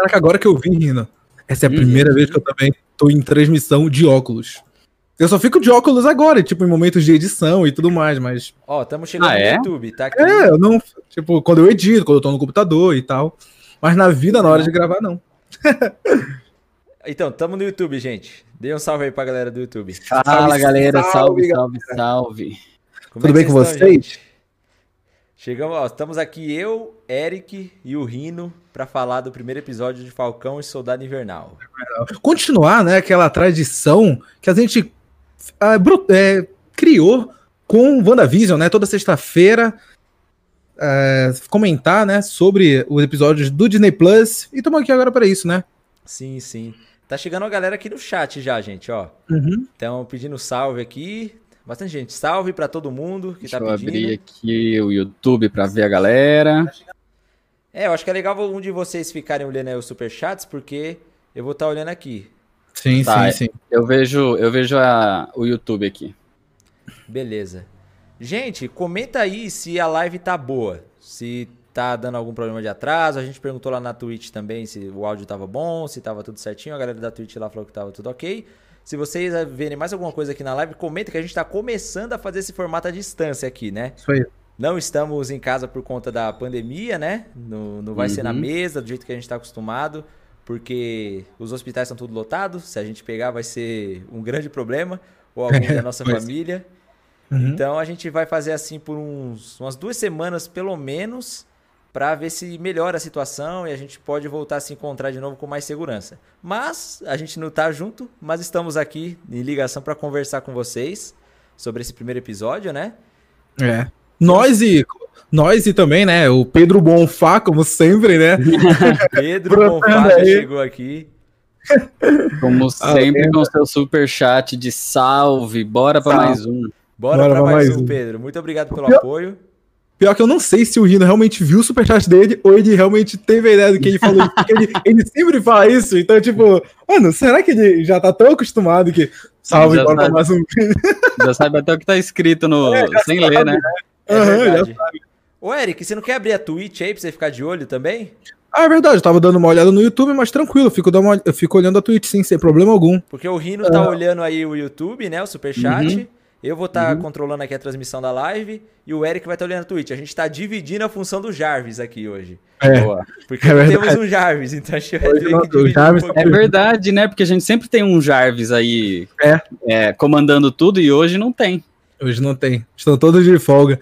Caraca, agora que eu vi, Rino. Essa é a primeira vez que eu também tô em transmissão de óculos. Eu só fico de óculos agora, tipo, em momentos de edição e tudo mais, mas. Ó, estamos chegando Ah, é? no YouTube, tá aqui. É, eu não. Tipo, quando eu edito, quando eu tô no computador e tal. Mas na vida, na hora de gravar, não. Então, estamos no YouTube, gente. Dê um salve aí pra galera do YouTube. Fala, Salve, galera. salve, Salve, salve, salve. Como Tudo é bem com vocês? gente? Chegamos, ó, estamos aqui eu, Eric e o Rino pra falar do primeiro episódio de Falcão e Soldado Invernal. Continuar, né, aquela tradição que a gente ah, é, criou com WandaVision, né? Toda sexta-feira. é, comentar, né, sobre os episódios do Disney Plus. E estamos aqui agora para isso, né? Sim, sim. Tá chegando a galera aqui no chat já, gente, ó. Uhum. Então, pedindo salve aqui. Bastante gente. Salve pra todo mundo que Deixa tá eu pedindo. abrir aqui o YouTube pra ver a galera. É, eu acho que é legal um de vocês ficarem olhando aí os superchats, porque eu vou estar olhando aqui. Sim, Tá, sim, sim. Eu vejo, eu vejo a- o YouTube aqui. Beleza. Gente, comenta aí se a live tá boa. Se tá dando algum problema de atraso. A gente perguntou lá na Twitch também se o áudio tava bom, se tava tudo certinho. A galera da Twitch lá falou que tava tudo ok. Se vocês verem mais alguma coisa aqui na live, comenta que a gente tá começando a fazer esse formato à distância aqui, né? Isso aí. Não estamos em casa por conta da pandemia, né? Não, não vai ser na Uhum. mesa do jeito que a gente está acostumado, porque os hospitais estão tudo lotados. Se a gente pegar, vai ser um grande problema, ou alguém da nossa família. Uhum. Então a gente vai fazer assim por uns, umas duas semanas, pelo menos, para ver se melhora a situação e a gente pode voltar a se encontrar de novo com mais segurança. Mas a gente não tá junto, mas estamos aqui em ligação para conversar com vocês sobre esse primeiro episódio, né? É. Nós e nós e também, né? O Pedro Bonfá, como sempre, né? Pedro Bonfá já chegou aqui. Como Ah, sempre, com seu super chat de salve. Bora pra Salve. mais um. Bora, Bora pra pra mais, mais um, um. Pedro. Muito obrigado pelo apoio. Pior que eu não sei se o Rino realmente viu o superchat dele ou ele realmente teve a ideia do que ele falou. porque ele, ele sempre fala isso. Então, tipo, mano, será que ele já tá tão acostumado que. Salve, Já bora pra sabe. mais um vídeo. Já sabe até o que tá escrito no. sem ler, né? É Aham, verdade. Ô, Eric, você não quer abrir a Twitch aí pra você ficar de olho também? Ah, é verdade, eu tava dando uma olhada no YouTube, mas tranquilo, eu fico, dando uma- eu fico olhando a Twitch sim, sem problema algum. Porque o Rino tá olhando aí o YouTube, né? O Superchat. Uhum. Eu vou estar controlando aqui a transmissão da live. E o Eric vai estar olhando a Twitch. A gente tá dividindo a função do Jarvis aqui hoje. É, Boa. Porque É temos um Jarvis, então a gente vai ter que o dividir Jarvis um tá É verdade, né? Porque a gente sempre tem um Jarvis aí É. é, comandando tudo e hoje não tem. hoje não tem. Estão todos de folga.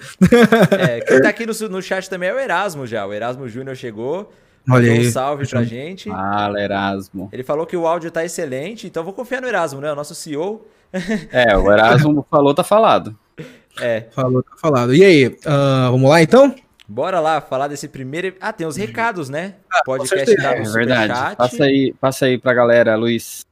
É, quem tá aqui no, no chat também é o Erasmo já. O Erasmo Júnior chegou. Olha Deu um aí. salve pra gente. Fala, Erasmo. Ele falou que o áudio tá excelente, então vou confiar no Erasmo, né? O nosso CEO. É, o Erasmo falou, tá falado. É. Falou, tá falado. E aí, ah, vamos lá então? Bora lá falar desse primeiro. Ah, tem os recados, né? Ah, Podcast tá É no verdade. Passa aí, passa aí pra galera, Luiz.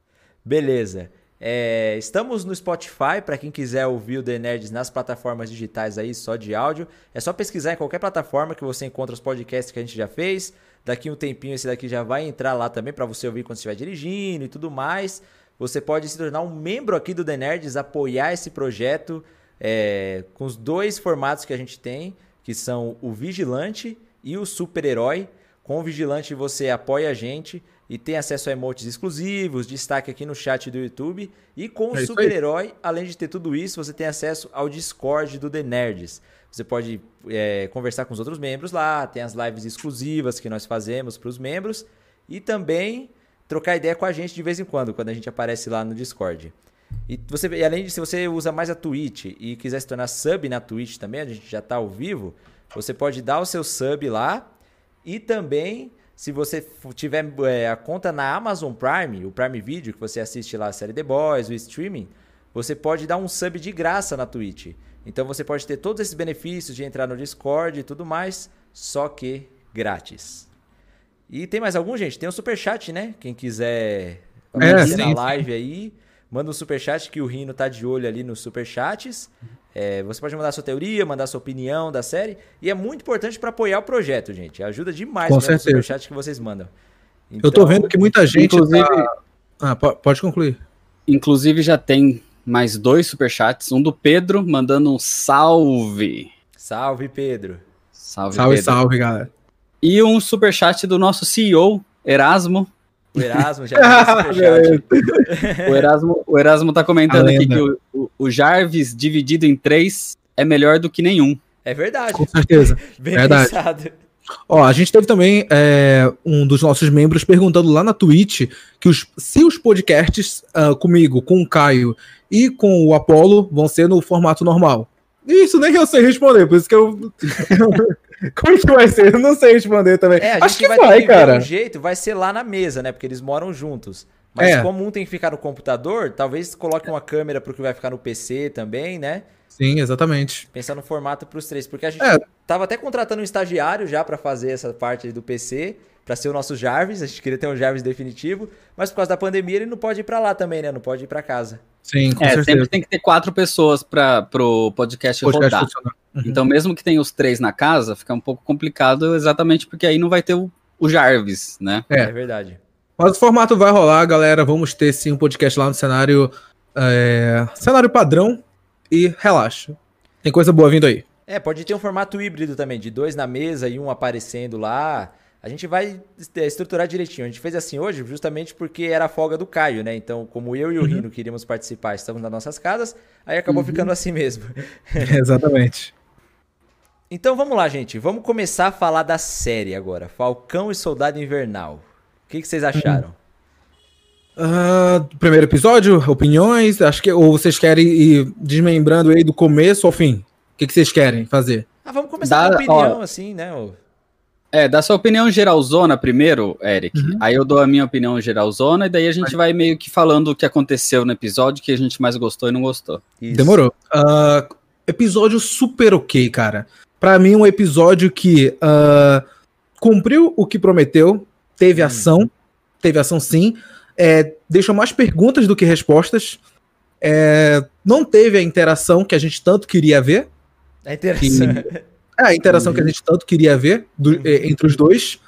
Beleza. É, estamos no Spotify, para quem quiser ouvir o The Nerds nas plataformas digitais aí, só de áudio. É só pesquisar em qualquer plataforma que você encontra os podcasts que a gente já fez. Daqui um tempinho esse daqui já vai entrar lá também para você ouvir quando estiver dirigindo e tudo mais. Você pode se tornar um membro aqui do The Nerds, apoiar esse projeto é, com os dois formatos que a gente tem, que são o Vigilante e o Super-Herói. Com o Vigilante você apoia a gente e tem acesso a emotes exclusivos, destaque aqui no chat do YouTube. E com o É aí. Super-Herói, além de ter tudo isso, você tem acesso ao Discord do The Nerds. Você pode é, conversar com os outros membros lá, tem as lives exclusivas que nós fazemos para os membros e também trocar ideia com a gente de vez em quando, quando a gente aparece lá no Discord. E, você, e além de se você usa mais a Twitch e quiser se tornar sub na Twitch também, a gente já está ao vivo, você pode dar o seu sub lá e também, se você tiver é, a conta na Amazon Prime, o Prime Video, que você assiste lá a série The Boys, o streaming, você pode dar um sub de graça na Twitch. Então você pode ter todos esses benefícios de entrar no Discord e tudo mais, só que grátis. E tem mais algum, gente? Tem o Superchat, né? Quem quiser É, sim, na sim. live aí, manda um Superchat que o Rino tá de olho ali nos Superchats. É, você pode mandar sua teoria, mandar sua opinião da série. E é muito importante para apoiar o projeto, gente. Ajuda demais Com o. Superchat que vocês mandam. Eu tô Então, vendo que muita gente. Inclusive, tá- Ah, po- pode concluir. inclusive já tem mais dois superchats. Um do Pedro mandando um salve. Salve, Pedro. Salve, Salve, Pedro. salve, galera. E um superchat do nosso CEO, Erasmo. O Erasmo já superchat. O Erasmo, o Erasmo tá comentando aqui que o, o- o Jarvis dividido em três é melhor do que nenhum. É verdade. Com certeza. Bem verdade. pensado. Ó, a gente teve também é, um dos nossos membros perguntando lá na Twitch que os, se os podcasts ah, comigo, com o Caio e com o Apollo vão ser no formato normal. Isso nem eu sei responder, por isso que eu. Como é que vai ser? Eu não sei responder também. É, a gente Acho que vai, vai, ter que ver cara. um jeito, vai ser lá na mesa, né? Porque eles moram juntos. Mas É. como um tem que ficar no computador, talvez coloque uma câmera pro que vai ficar no PC também, né? Sim, exatamente. Pensar no formato pros três. Porque a gente É. tava até contratando um estagiário já pra fazer essa parte aí do PC, pra ser o nosso Jarvis. A gente queria ter um Jarvis definitivo. Mas por causa da pandemia, ele não pode ir pra lá também, né? Não pode ir pra casa. Sim, com É, certeza. sempre tem que ter quatro pessoas para pro podcast, Podcast rodar. funcionar. Uhum. Então, mesmo que tenha os três na casa, fica um pouco complicado, exatamente porque aí não vai ter o, o Jarvis, né? É. É, verdade. Mas o formato vai rolar, galera. Vamos ter sim um podcast lá no cenário. é, cenário padrão. E relaxa. Tem coisa boa vindo aí. É, pode ter um formato híbrido também, de dois na mesa e um aparecendo lá. A gente vai est- estruturar direitinho. A gente fez assim hoje justamente porque era a folga do Caio, né? Então, como eu e o Uhum. Rino queríamos participar, estamos nas nossas casas, aí acabou ficando assim mesmo. Exatamente. Então vamos lá, gente. Vamos começar a falar da série agora. Falcão e Soldado Invernal. O que, que vocês acharam? Ah, primeiro episódio, opiniões. Acho que ou vocês querem ir desmembrando aí do começo ao fim. O que, que vocês querem fazer? Ah, vamos começar Dá- com a opinião, assim, né? ô? É, dá sua opinião geralzona primeiro, Eric. Uhum. Aí eu dou a minha opinião geralzona e daí a gente vai meio que falando o que aconteceu no episódio, que a gente mais gostou e não gostou. Isso. Demorou. Ah, episódio super ok, cara. Pra mim, um episódio que ah, cumpriu o que prometeu, teve Hum. ação, teve ação sim, é, deixou mais perguntas do que respostas, é, não teve a interação que a gente tanto queria ver, É interessante. é, a interação Uhum. que a gente tanto queria ver do- Uhum. é, entre os dois,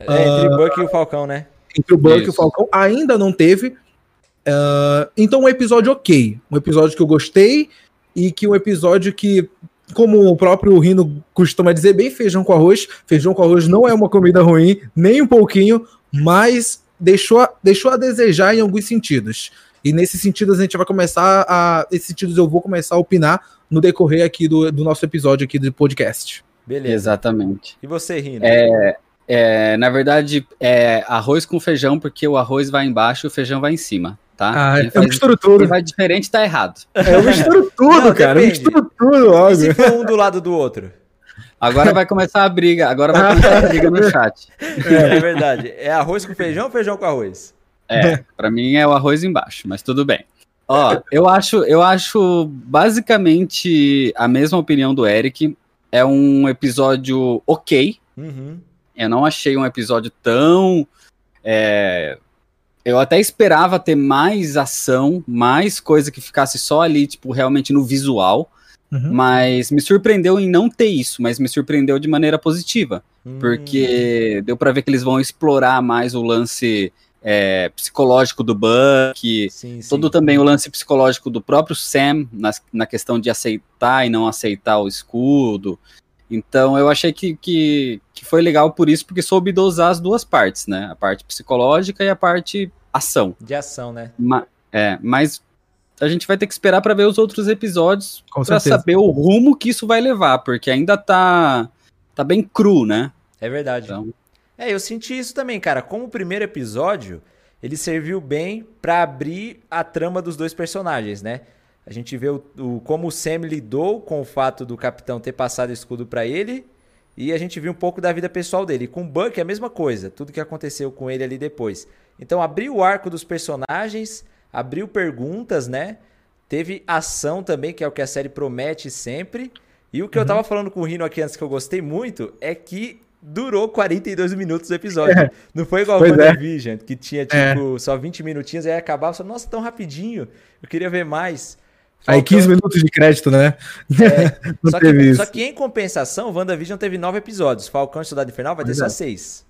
É, entre o Buck e o Falcão, né? entre o Buck e o. Falcão, ainda não teve. Ah, então, um episódio ok. Um episódio que eu gostei e que um episódio que, como o próprio Rino costuma dizer, bem feijão com arroz. Feijão com arroz não é uma comida ruim, nem um pouquinho, mas deixou, a- deixou a desejar em alguns sentidos. E nesses sentidos a gente vai começar a. Esses sentidos eu vou começar a opinar no decorrer aqui do, do nosso episódio aqui do podcast. Beleza. Exatamente. E você, Rino? É, na verdade, é arroz com feijão, porque o arroz vai embaixo e o feijão vai em cima, tá? Ah, Quem eu misturo quem tudo. vai diferente tá errado. Eu misturo tudo, Não, cara. Eu misturo tudo E logo. se for um do lado do outro? Agora vai começar a briga, agora vai começar a briga no chat. É, verdade. É arroz com feijão ou feijão com arroz? É, pra mim é o arroz embaixo, mas tudo bem. Ó, eu acho, eu acho basicamente a mesma opinião do Eric. É um episódio ok. Uhum. Eu não achei um episódio tão. é, Eu até esperava ter mais ação, mais coisa que ficasse só ali, tipo, realmente no visual. Uhum. Mas me surpreendeu em não ter isso, mas me surpreendeu de maneira positiva. Hum. Porque deu pra ver que eles vão explorar mais o lance é, psicológico do Buck, Sim, sim. todo também o lance psicológico do próprio Sam, na, na questão de aceitar e não aceitar o escudo. Então eu achei que, que, que foi legal por isso, porque soube dosar as duas partes, né? A parte psicológica e a parte ação. De ação, né? Ma- é, mas a gente vai ter que esperar pra ver os outros episódios certeza. saber o rumo que isso vai levar, porque ainda tá, tá bem cru, né? É verdade. Então, É, eu senti isso também, cara. Como o primeiro episódio, ele serviu bem pra abrir a trama dos dois personagens, né? A gente vê o, o- como o Sam lidou com o fato do capitão ter passado o escudo pra ele. E a gente viu um pouco da vida pessoal dele. E com o Buck é a mesma coisa, tudo que aconteceu com ele ali depois. Então abriu o arco dos personagens, abriu perguntas, né? Teve ação também, que é o que a série promete sempre. E o que eu tava falando com o Rino aqui antes que eu gostei muito é que durou 42 minutos o episódio. Não foi igual Pois o é. WandaVision, que tinha tipo só 20 minutinhos, aí acabava, só, nossa, tão rapidinho. Eu queria ver mais. Aí Faltou- 15 minutos de crédito, né? Não só, teve que, isso. só que em compensação, WandaVision teve nove episódios. Falcão e Soldado Infernal vai ter só é. seis.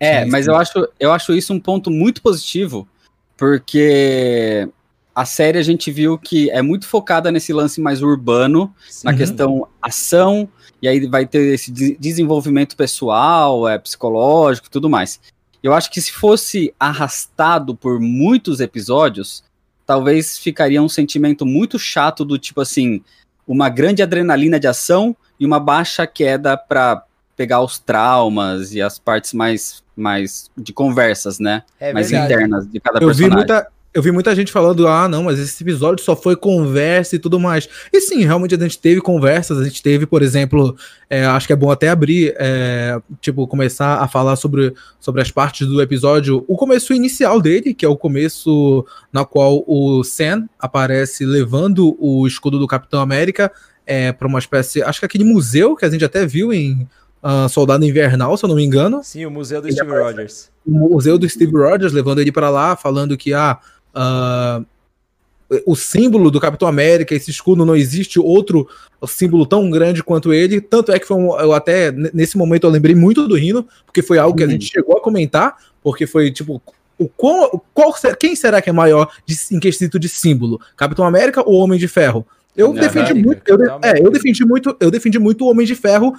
É, Sim, mas sim. eu acho, eu acho isso um ponto muito positivo, porque a série a gente viu que é muito focada nesse lance mais urbano, na Uhum. questão ação, e aí vai ter esse de- desenvolvimento pessoal, é, psicológico e tudo mais. Eu acho que se fosse arrastado por muitos episódios, talvez ficaria um sentimento muito chato do tipo assim, uma grande adrenalina de ação e uma baixa queda para pegar os traumas e as partes mais, mais de conversas, né? É mais verdade. internas de cada Eu vi personagem. muita. Eu vi muita gente falando, ah, não, mas esse episódio só foi conversa e tudo mais. E sim, realmente a gente teve conversas, a gente teve, por exemplo, é, acho que é bom até abrir, é, tipo, começar a falar sobre, sobre as partes do episódio, o começo inicial dele, que é o começo na qual o Sam aparece levando o escudo do Capitão América é, para uma espécie, acho que aquele museu que a gente até viu em ah, Soldado Invernal, se eu não me engano Sim, o museu do Ele Steve aparece- Rogers. o museu do Steve Rogers, levando ele pra lá, falando que ah, ah, o símbolo do Capitão América, esse escudo, não existe outro símbolo tão grande quanto ele. Tanto é que foi um, eu até, nesse momento, eu lembrei muito do Rino, porque foi algo que a Uhum. gente chegou a comentar, porque foi tipo. O qual, qual quem será que é maior de, em quesito de símbolo? Capitão América ou Homem de Ferro? Eu defendi muito, eu, é, eu defendi muito, eu defendi muito o Homem de Ferro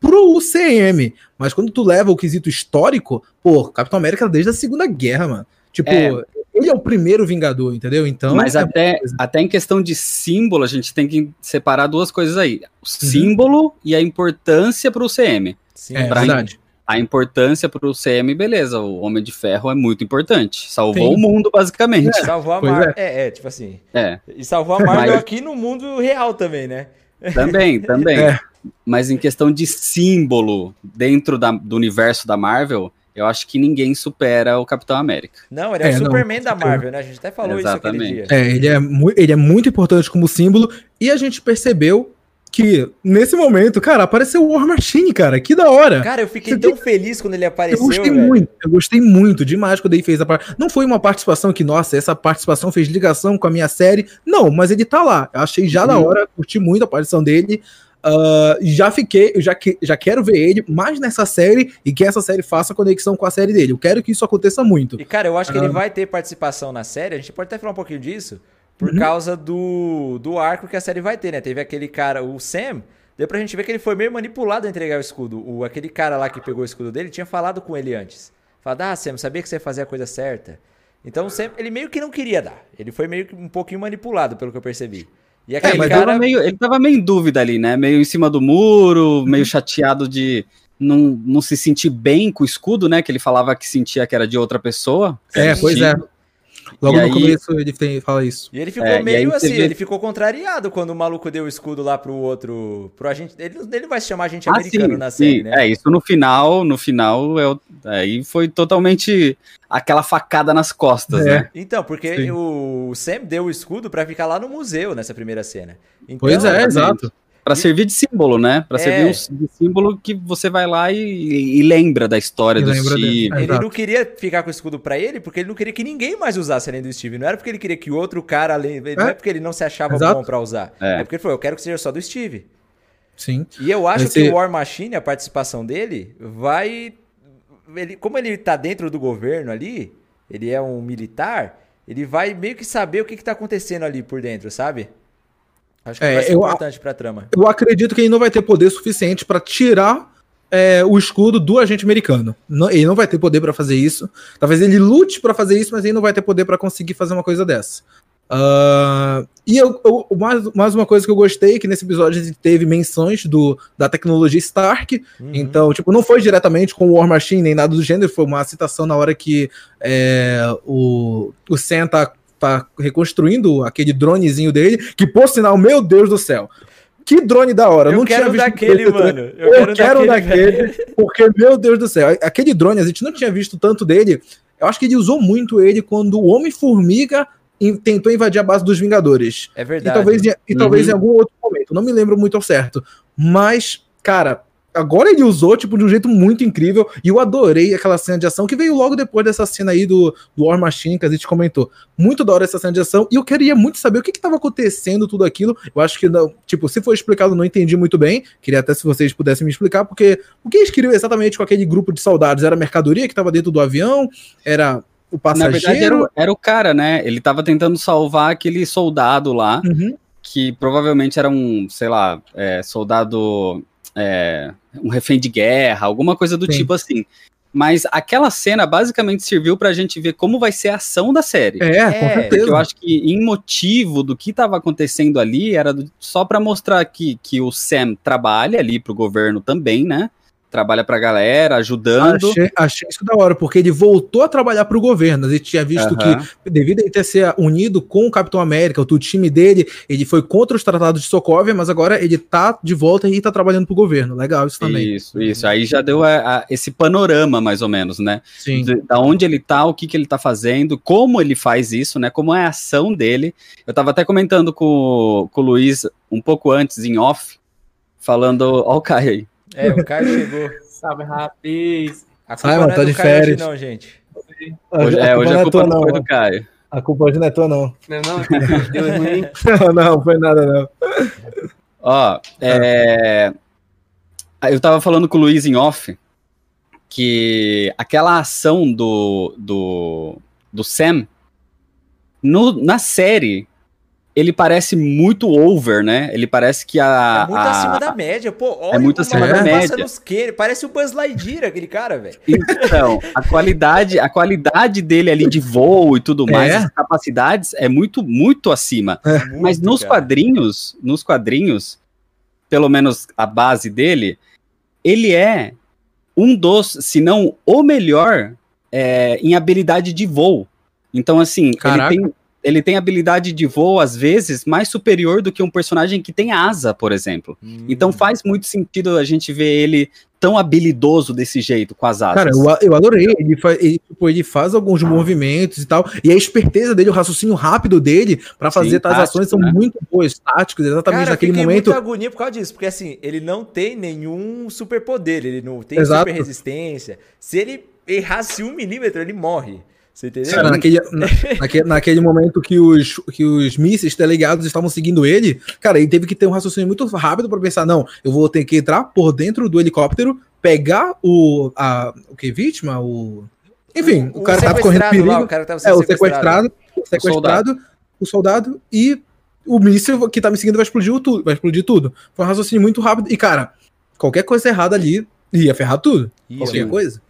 pro UCM. Mas quando tu leva o quesito histórico, pô, Capitão América desde a Segunda Guerra, mano. Tipo, É. ele é o primeiro Vingador, entendeu? Então. Mas é até, até em questão de símbolo, a gente tem que separar duas coisas aí: Uhum. o símbolo e a importância para o CM. Sim, É, pra verdade. A importância para o CM, beleza, o Homem de Ferro é muito importante. Salvou Sim. o mundo, basicamente. Salvou a Marvel. É. é, tipo assim. É, E salvou a Marvel Mas- aqui no mundo real também, né? também, também. É. Mas em questão de símbolo dentro da- do universo da Marvel, eu acho que ninguém supera o Capitão América. Não, ele é, É, o não, Superman com da. Marvel, né? A gente até falou isso aquele Exatamente. dia. É, ele é, mu- ele é muito importante como símbolo. E a gente percebeu que, nesse momento, cara, apareceu o War Machine, cara. Que da hora. Cara, eu fiquei Você tão feliz quando ele Eu apareceu, gostei velho. muito, eu gostei muito demais quando ele fez a parte. Não foi uma participação que, nossa, essa participação fez ligação com a minha série. Não, mas ele tá lá. Eu achei já da Uhum. hora, curti muito a aparição dele. E já fiquei, eu já, que, já quero ver ele mais nessa série e que essa série faça conexão com a série dele. Eu quero que isso aconteça muito. E, cara, eu acho que ele Ah. vai ter participação na série. A gente pode até falar um pouquinho disso. Por Uhum. causa do, do arco que a série vai ter, né? Teve aquele cara, o Sam. Deu pra gente ver que ele foi meio manipulado a entregar o escudo. O, aquele cara lá que pegou o escudo dele tinha falado com ele antes. Falado, ah, Sam, sabia que você ia fazer a coisa certa. Então o Sam, ele meio que não queria dar. Ele foi meio que um pouquinho manipulado, pelo que eu percebi. E aquele É, mas cara. tava meio, ele tava meio em dúvida ali, né? Meio em cima do muro, meio chateado de não, não se sentir bem com o escudo, né? Que ele falava que sentia que era de outra pessoa. É, pois é. Logo E no aí- começo ele tem, fala isso. E ele ficou É, meio assim, vê- ele ficou contrariado quando o maluco deu o escudo lá pro outro. Pro agente. Ele, ele vai se chamar agente Ah, americano sim, na sim. série, né? É, isso no final, no final, é o- aí foi totalmente aquela facada nas costas, É. né? Então, porque Sim. o Sam deu o escudo pra ficar lá no museu nessa primeira cena. Então, Pois é, exato. Pra E- servir de símbolo, né? Pra É. servir um de símbolo que você vai lá e, e lembra da história E do dele. Steve. É. Ele Exato. não queria ficar com o escudo pra ele, porque ele não queria que ninguém mais usasse além do Steve. Não era porque ele queria que outro cara além. Não é porque ele não se achava Exato. bom pra usar. É. É. porque ele falou, eu quero que seja só do Steve. Sim. E eu acho Esse- que o War Machine, a participação dele, vai. Ele, como ele tá dentro do governo ali, ele é um militar, ele vai meio que saber o que, que tá acontecendo ali por dentro, sabe? Acho que É, vai ser eu- importante pra trama. Eu acredito que ele não vai ter poder suficiente pra tirar é, o escudo do agente americano. Não- ele não vai ter poder pra fazer isso. Talvez ele lute pra fazer isso, mas ele não vai ter poder pra conseguir fazer uma coisa dessa. Ah, e eu, eu- mais, mais uma coisa que eu gostei, que nesse episódio a gente teve menções do, da tecnologia Stark. Uhum. Então, tipo, não foi diretamente com o War Machine nem nada do gênero, foi uma citação na hora que é, o, o Sam tá, tá reconstruindo aquele dronezinho dele, que por sinal, meu Deus do céu. Que drone da hora. eu não quero tinha visto daquele, mano. Eu, quero, daquele, daquele, porque, meu Deus do céu, aquele drone, a gente não tinha visto tanto dele. Eu acho que ele usou muito ele quando o Homem-Formiga in- tentou invadir a base dos Vingadores. É E verdade. talvez, em- e Uhum. talvez em algum outro momento. Não me lembro muito ao certo. Mas, cara, agora ele usou, tipo, de um jeito muito incrível. E eu adorei aquela cena de ação que veio logo depois dessa cena aí do, do War Machine que a gente comentou. Muito da hora essa cena de ação. E eu queria muito saber o que estava acontecendo, tudo aquilo. Eu acho que, não, tipo, se for explicado, eu não entendi muito bem. Queria até se vocês pudessem me explicar, porque o que eles queriam exatamente com aquele grupo de soldados? Era a mercadoria que estava dentro do avião? Era o Na passageiro? verdade, era o, era o cara, né? Ele tava tentando salvar aquele soldado lá, Uhum. que provavelmente era um, sei lá, é, soldado. É, um refém de guerra, alguma coisa do Sim. tipo assim. Mas aquela cena basicamente serviu pra gente ver como vai ser a ação da série. É, É, com Porque certeza. eu acho que em motivo do que estava acontecendo ali era do- só pra mostrar que, que o Sam trabalha ali pro governo também, né? Trabalha pra galera, ajudando. Achei, achei isso da hora, porque ele voltou a trabalhar pro governo. A gente tinha visto Aham. que, devido a ele ter se unido com o Capitão América, o time dele, ele foi contra os tratados de Sokovia, mas agora ele tá de volta e tá trabalhando pro governo. Legal isso também. Isso, isso. Aí já deu a- a- esse panorama, mais ou menos, né? Sim. de- da onde ele tá, o que, que ele tá fazendo, como ele faz isso, né? Como é a ação dele. Eu tava até comentando com, com o Luiz um pouco antes, em off, falando. Ó, o Caio aí. É, o Caio chegou. Salve, rapaz. A Simon, não é tá do de Caio hoje férias. não, gente. Hoje, é, hoje a culpa não foi do Caio. A culpa hoje não é tua, não. Não, não, deu ruim. Não, não, foi nada, não. Ó, é, eu tava falando com o Luiz em off que aquela ação do, do, do Sam no, na série ele parece muito over, né? Ele parece que a. É muito a- acima da média, pô. Olha É muito o acima da média. passa nos que- Parece o Buzz Lightyear, aquele cara, velho. Então, a qualidade, a qualidade dele ali de voo e tudo mais, É. as capacidades é muito, muito acima. Mas Muito, nos cara. quadrinhos, nos quadrinhos, pelo menos a base dele, ele é um dos, se não o melhor, é, em habilidade de voo. Então, assim, ele Caraca. tem, ele tem habilidade de voo, às vezes, mais superior do que um personagem que tem asa, por exemplo. Hum. Então faz muito sentido a gente ver ele tão habilidoso desse jeito, com as asas. Cara, eu, eu adorei. Ele, fa- ele, tipo, ele faz alguns movimentos e tal. E a esperteza dele, o raciocínio rápido dele pra fazer Sim, tais ações são tático, né? muito boas, táticos, exatamente Cara, naquele fiquei momento. muito agonia por causa disso, porque assim, ele não tem nenhum superpoder, ele não tem Exato. super resistência. Se ele errasse um milímetro, ele morre. Você entendeu? Cara, naquele, na- naquele, naquele momento que os, que os mísseis delegados estavam seguindo ele, cara, ele teve que ter um raciocínio muito rápido pra pensar: não, eu vou ter que entrar por dentro do helicóptero, pegar o. A, o que? Vítima? O. Enfim, o, cara tava correndo sequestrado perigo. lá, o cara tava é, sendo o sequestrado, o sequestrado, o soldado e o míssil que tá me seguindo vai explodir o tudo, vai explodir tudo. Foi um raciocínio muito rápido. E, cara, qualquer coisa errada ali ia ferrar tudo. Ih, Qualquer Sim. coisa.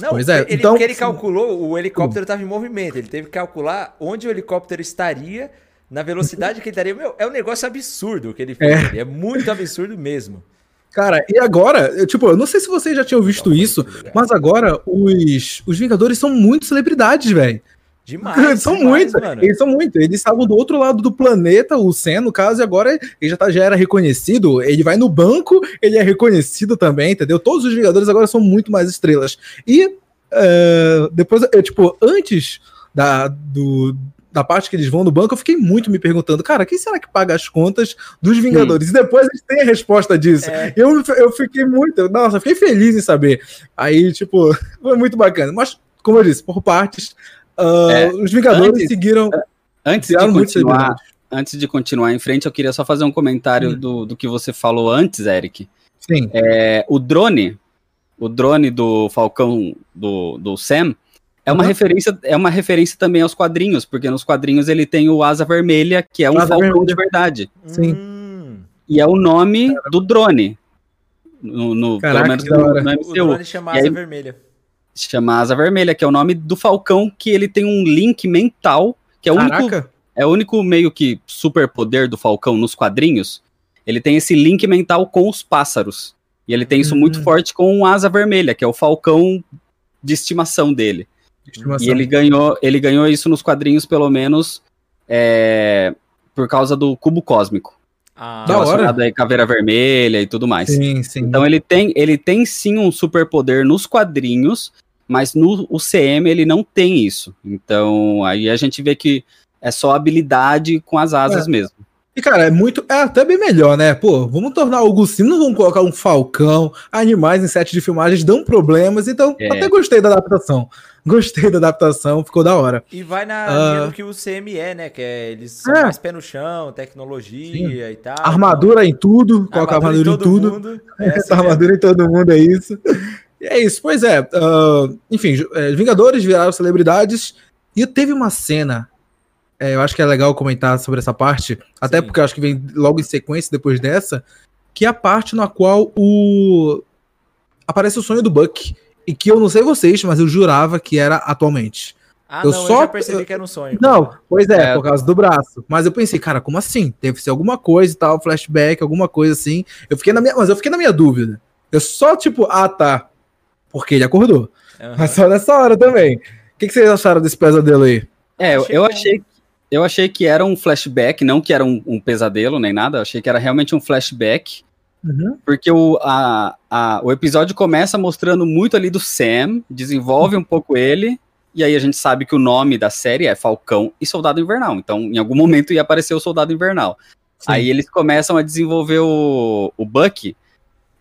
Não, Pois é, ele, então- porque ele calculou, o helicóptero estava em movimento, ele teve que calcular onde o helicóptero estaria, na velocidade que ele estaria. Meu, é um negócio absurdo o que ele fez. É. É, muito absurdo mesmo. Cara, e agora, eu, tipo, eu não sei se vocês já tinham visto isso, mas agora os, os Vingadores são muito celebridades, velho. Demais. são demais, muito, mano. eles são muito. Eles estavam do outro lado do planeta, o Sen, no caso, e agora ele já, tá, já era reconhecido. Ele vai no banco, ele é reconhecido também, entendeu? Todos os Vingadores agora são muito mais estrelas. E é, depois, eu, tipo, antes da, do, da parte que eles vão no banco, eu fiquei muito me perguntando, cara, quem será que paga as contas dos Vingadores? E depois eles têm a resposta disso. É. Eu, eu fiquei muito, nossa, fiquei feliz em saber. Aí, tipo, foi muito bacana. Mas, como eu disse, por partes, ah, É, os Vingadores antes- seguiram. Antes de continuar, antes de continuar em frente, eu queria só fazer um comentário Hum. do, do que você falou antes, Eric. Sim. É, o drone, o drone do Falcão do, do Sam, é uma Uhum. referência, é uma referência também aos quadrinhos, porque nos quadrinhos ele tem o Asa Vermelha, que é um Asa Falcão Vermelha. de verdade. Sim. Hum, E é o nome do drone. No, no- Caraca, pelo menos no, hora. no o MCU. drone chama E aí- asa vermelha. Se chama Asa Vermelha, que é o nome do Falcão, que ele tem um link mental, que é o único é o único meio que superpoder do Falcão nos quadrinhos. Ele tem esse link mental com os pássaros. E ele tem isso Hum. muito forte com o Asa Vermelha, que é o Falcão de estimação dele. Estimação. E ele ganhou, ele ganhou isso nos quadrinhos, pelo menos, é, por causa do cubo cósmico. Ah, Da hora. Caveira Vermelha e tudo mais. Sim, sim. Então ele tem, ele tem sim um superpoder nos quadrinhos, mas no UCM ele não tem isso. Então aí a gente vê que é só habilidade com as asas É. mesmo. E, cara, é muito. É até bem melhor, né? Pô, vamos tornar assim. Não vamos colocar um falcão. Animais em set de filmagens dão problemas. Então, É. até gostei da adaptação. Gostei da adaptação, ficou da hora. E vai na Ah. linha do que o CME, é, né? Que é, eles são É. mais pé no chão, tecnologia e tal. Armadura em tudo. Coloca armadura, em todo tudo. mundo. Essa Essa armadura em todo mundo, é isso. E é isso, pois é. ah, enfim, é, Vingadores viraram celebridades. E teve uma cena. é, eu acho que é legal comentar sobre essa parte. Até Sim. porque eu acho que vem logo em sequência depois dessa. Que é a parte na qual o. Aparece o sonho do Buck. e que eu não sei vocês, mas eu jurava que era atualmente. Ah, Eu não, eu só- já percebi que era um sonho. Não, pois é, É. por causa do braço. Mas eu pensei, cara, como assim? Deve ser alguma coisa e tal, flashback, alguma coisa assim. Eu fiquei na minha, mas eu fiquei na minha dúvida. Eu só, tipo, ah, tá. Porque ele acordou. Aham. Mas só nessa hora também. O que, que vocês acharam desse pesadelo aí? É, eu, Achei eu achei, eu achei que era um flashback, não que era um, um pesadelo nem nada, eu achei que era realmente um flashback, porque o, a, a- o episódio começa mostrando muito ali do Sam, desenvolve um pouco ele, e aí a gente sabe que o nome da série é Falcão e Soldado Invernal, então em algum momento ia aparecer o Soldado Invernal. Sim. Aí eles começam a desenvolver o, o Bucky,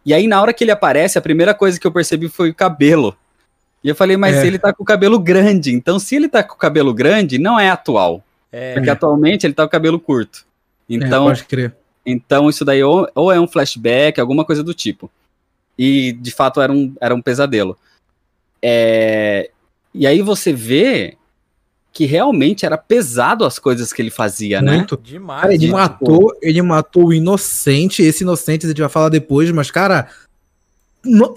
e aí na hora que ele aparece, a primeira coisa que eu percebi foi o cabelo. E eu falei, mas É. ele tá com o cabelo grande, então se ele tá com o cabelo grande, não é atual. É, Porque atualmente ele tá com o cabelo curto. É, Então, pode crer. então isso daí ou, ou é um flashback, alguma coisa do tipo. E de fato era um, era um pesadelo. É, e aí você vê que realmente era pesado as coisas que ele fazia, né? Muito. demais. Cara, ele mano. matou, ele matou o inocente. Esse inocente a gente vai falar depois, mas, cara,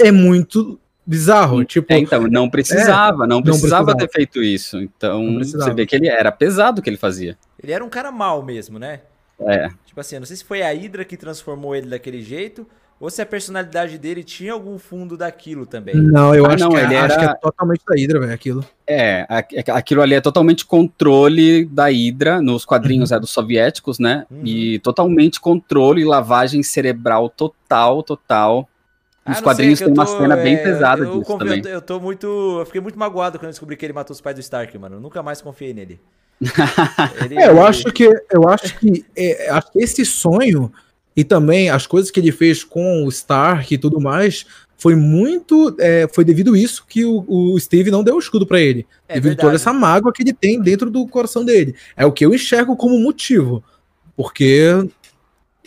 é muito bizarro. Tipo, É, então, não precisava, não precisava precisava. ter feito isso. Então, Não você vê que ele era pesado o que ele fazia. Ele era um cara mal mesmo, né? É. Tipo assim, eu não sei se foi a Hydra que transformou ele daquele jeito, ou se a personalidade dele tinha algum fundo daquilo também. não, eu Ah, acho, não, que, é- ele acho era- que é totalmente da Hydra, velho, aquilo. É, a- aquilo ali é totalmente controle da Hydra, nos quadrinhos Uhum. é dos soviéticos, né? Uhum. E totalmente controle e lavagem cerebral total, total. Ah, Nos não quadrinhos sei, é tem eu uma tô, cena bem é, pesada eu, disso confio- também. Eu, tô- eu tô muito. Eu fiquei muito magoado quando eu descobri que ele matou os pais do Stark, mano. Eu nunca mais confiei nele. Ele- É, eu acho que eu acho que, é, acho que esse sonho e também as coisas que ele fez com o Stark e tudo mais foi muito é, foi devido a isso que o, o Steve não deu o escudo pra ele É devido a verdade. toda essa mágoa que ele tem dentro do coração dele é o que eu enxergo como motivo porque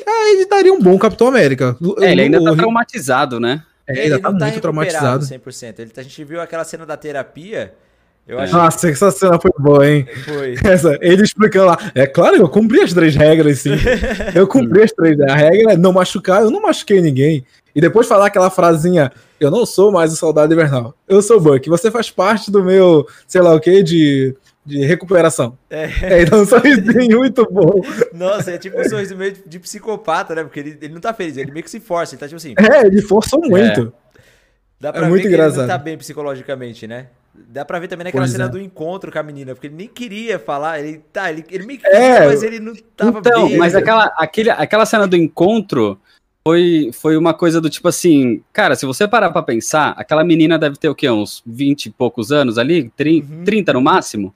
é, ele daria um bom Capitão América É, ele ainda O- tá traumatizado, né? é, Ele, ainda tá tá muito traumatizado 100%. Ele, a gente viu aquela cena da terapia. Eu É. acho nossa essa cena foi boa hein foi. Essa, ele explicando lá. É claro, eu cumpri as três regras, sim. Eu cumpri as três. A regra é não machucar, eu não machuquei ninguém. E depois falar aquela frasinha: Eu não sou mais o soldado invernal. Eu sou o Buck. Você faz parte do meu, sei lá o que, de, de recuperação. É. então, um sorrisinho muito bom. Nossa, é tipo um sorriso meio de, psicopata, né? Porque ele, ele não tá feliz, ele meio que se força. Ele tá tipo assim. É, ele forçou muito. Dá pra É muito ver que ele engraçado. não tá bem psicologicamente, né? Dá pra ver também naquela Pois cena é. do encontro com a menina, porque ele nem queria falar, ele tá, ele, ele meio que É, queria, mas ele não tava então, bem. mas aquela, aquele, aquela cena do encontro foi, foi uma coisa do tipo assim, cara, se você parar pra pensar, aquela menina deve ter o quê? Uns 20 e poucos anos ali? Tri- Uhum. 30 no máximo?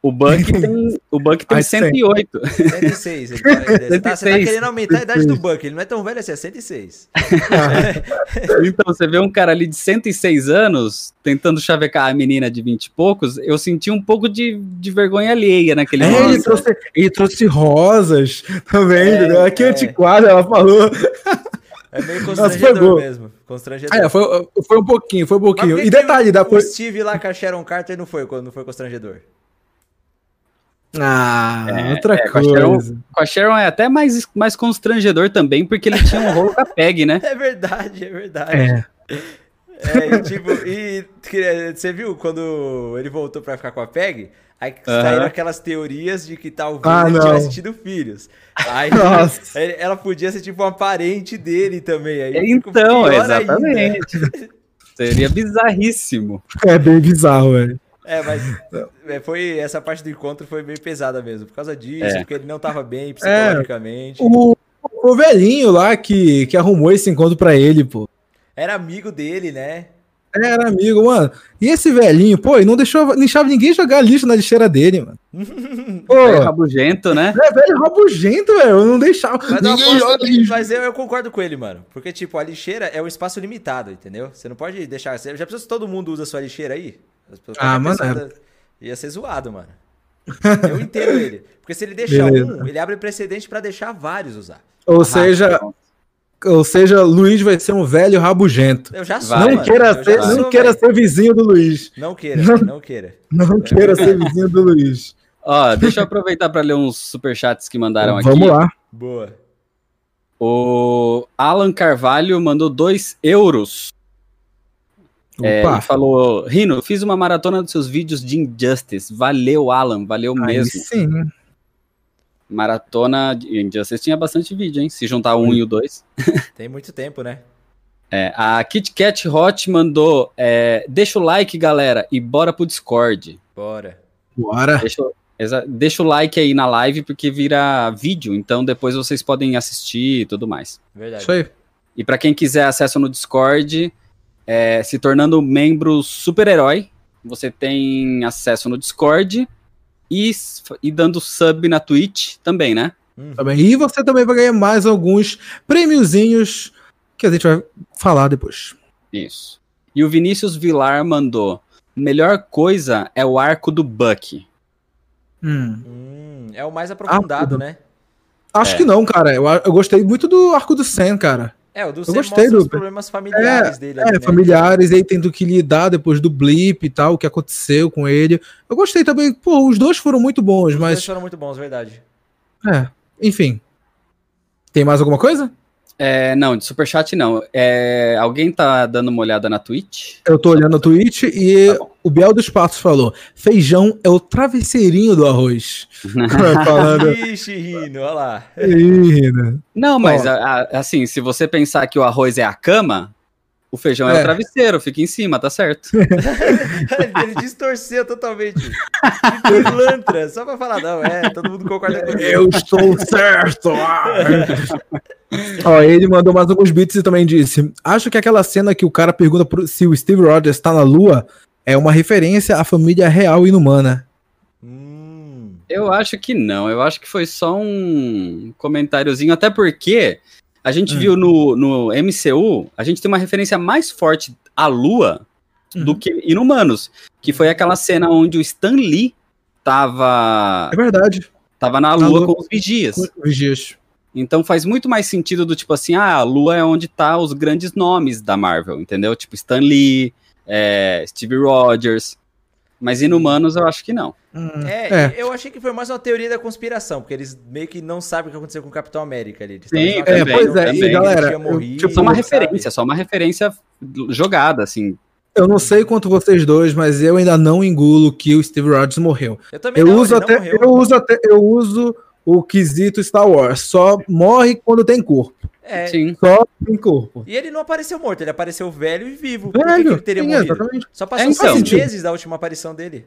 O Buck tem, o Buck tem Acho que 108. 106. Ele tá, ele tá- você tá 106. querendo aumentar a idade do Buck, ele não é tão velho assim, é 106. Então, você vê um cara ali de 106 anos tentando chavecar a menina de 20 e poucos, eu senti um pouco de, de vergonha alheia naquele É, ele momento. trouxe, ele trouxe rosas também, É, entendeu? Aqui é. antiquado, ela falou. É meio constrangedor mesmo. Constrangedor. É, foi, foi um pouquinho, foi um pouquinho. E detalhe, da o Steve lá com a Sharon Carter não foi, quando não foi constrangedor. Ah, É, outra é, com a coisa. Sharon- Com a Sharon é até mais, mais constrangedor também, porque ele tinha um rolo com a Peg, né? É verdade, é verdade. É. É, e tipo, e que- você viu quando ele voltou pra ficar com a Peg? Aí saíram Aham. aquelas teorias de que talvez Ah, ele tivesse tido filhos. Aí ela podia ser tipo uma parente dele também. Aí Então, exatamente. Seria bizarríssimo. É bem bizarro, velho. É, mas é, foi, essa parte do encontro foi bem pesada mesmo. Por causa disso, É. porque ele não tava bem psicologicamente. O, o velhinho lá que, que arrumou esse encontro pra ele, pô. Era amigo dele, né? Era amigo, mano. E esse velhinho, pô, ele não deixou, não deixava ninguém jogar lixo na lixeira dele, mano. Pô, É rabugento, né? é velho rabugento, velho. Eu não deixava. Mas, eu, ninguém aposto- joga lixo. mas eu, eu concordo com ele, mano. Porque, tipo, a lixeira é um espaço limitado, entendeu? Você não pode deixar. Já se todo mundo usa sua lixeira aí? As pessoas- Ah, mano, é. da- Ia ser zoado, mano. Eu entendo ele. Porque se ele deixar Beleza. um, ele abre precedente pra deixar vários usar. Ou Ah, seja, ou seja, Luiz vai ser um velho rabugento. Eu já sou, Vai, não mano. queira, ser, sou, não queira velho. ser vizinho do Luiz. Não queira, Não. não queira. Não queira ser vizinho do Luiz. Ó, deixa eu aproveitar para ler uns superchats que mandaram aqui. Vamos lá. Boa. O Alan Carvalho mandou 2 euros. É, Opa, ele falou, Rino, fiz uma maratona dos seus vídeos de Injustice. Valeu, Alan, valeu aí mesmo. sim. Maratona de Injustice tinha bastante vídeo, hein? Se juntar o um e o dois. Tem muito tempo, né? É, a Kit Kat Hot mandou, é, deixa o like, galera, e bora pro Discord. Bora. Bora. Deixa, deixa o like aí na live, porque vira vídeo, então depois vocês podem assistir e tudo mais. Verdade. Isso aí. E para quem quiser acesso no Discord, é, se tornando membro super-herói, você tem acesso no Discord e, e dando sub na Twitch também, né? Uhum. Também. E você também vai ganhar mais alguns prêmiozinhos que a gente vai falar depois. Isso. E o Vinícius Vilar mandou: melhor coisa é o arco do Buck. Hum. Hum, é o mais aprofundado, Ah, né? Acho É. que não, cara. Eu, eu gostei muito do arco do Sam, cara. É, o do Eu gostei do- os problemas familiares dele. ali, É, né? familiares, aí tendo que lidar depois do blip e tal, o que aconteceu com ele. Eu gostei também. Pô, os dois foram muito bons, Os dois mas. foram muito bons, verdade. É, enfim. Tem mais alguma coisa? É, não, de superchat não. É, alguém tá dando uma olhada na Twitch? Eu tô olhando o tweet e Tá o Biel dos Passos falou: feijão é o travesseirinho do arroz. Falando. Ixi, Rino, olha lá. Ih? Não, mas a- a- assim, se você pensar que o arroz é a cama, o feijão é, É. o travesseiro, fica em cima, tá certo. Ele distorceu totalmente. Pilantra, só pra falar, não, é, todo mundo concorda com Eu estou certo! Ah. Ó, ele mandou mais alguns beats e também disse: Acho que aquela cena que o cara pergunta pro- se o Steve Rogers tá na lua é uma referência à família real inumana. Hum, Eu acho que não, eu acho que foi só um comentáriozinho, até porque a gente Hum. viu no, no MCU, a gente tem uma referência mais forte à Lua do Uhum. que Inumanos, que foi aquela cena onde o Stan Lee tava, É verdade. tava na Na Lua Lua. com os vigias. Com Os dias. Então faz muito mais sentido do tipo assim, ah, a Lua é onde tá os grandes nomes da Marvel, entendeu? Tipo Stan Lee, é, Steve Rogers. Mas Inumanos eu acho que não. Hum, é, é. eu achei que foi mais uma teoria da conspiração, porque eles meio que não sabem o que aconteceu com o Capitão América ali. Eles Sim, também, acreditam pois é, que e galera, eu, morrido, tipo, Só uma sabe? referência, só uma referência jogada, assim. Eu não sei quanto vocês dois, mas eu ainda não engulo que o Steve Rogers morreu. Eu também Eu não, uso até, morreu. eu uso até, eu uso o quesito Star Wars. Só morre quando tem corpo. É, Sim. Só tem corpo. E ele não apareceu morto, ele apareceu velho e vivo. Por que que, Velho, ele teria sim, morrido? exatamente. Só passou É, então. seis meses da última aparição dele.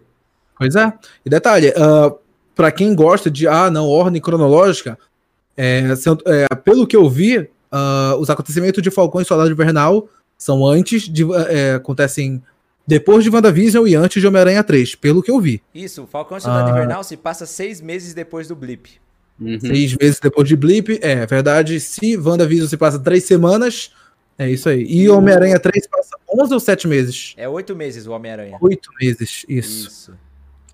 Pois é. E detalhe, ah, pra quem gosta de, ah, não, ordem cronológica, é, é, pelo que eu vi, ah, os acontecimentos de Falcão e Soldado Invernal são antes de, é, acontecem depois de WandaVision e antes de Homem-Aranha 3, pelo que eu vi. Isso, Falcão e Soldado Ah. Invernal se passa seis meses depois do blip. Uhum. Seis meses depois de Blip, é verdade, se WandaVision se passa três semanas, é isso aí. E Homem-Aranha 3 passa 11 ou 7 meses? É oito meses o Homem-Aranha. Oito meses, isso. Isso.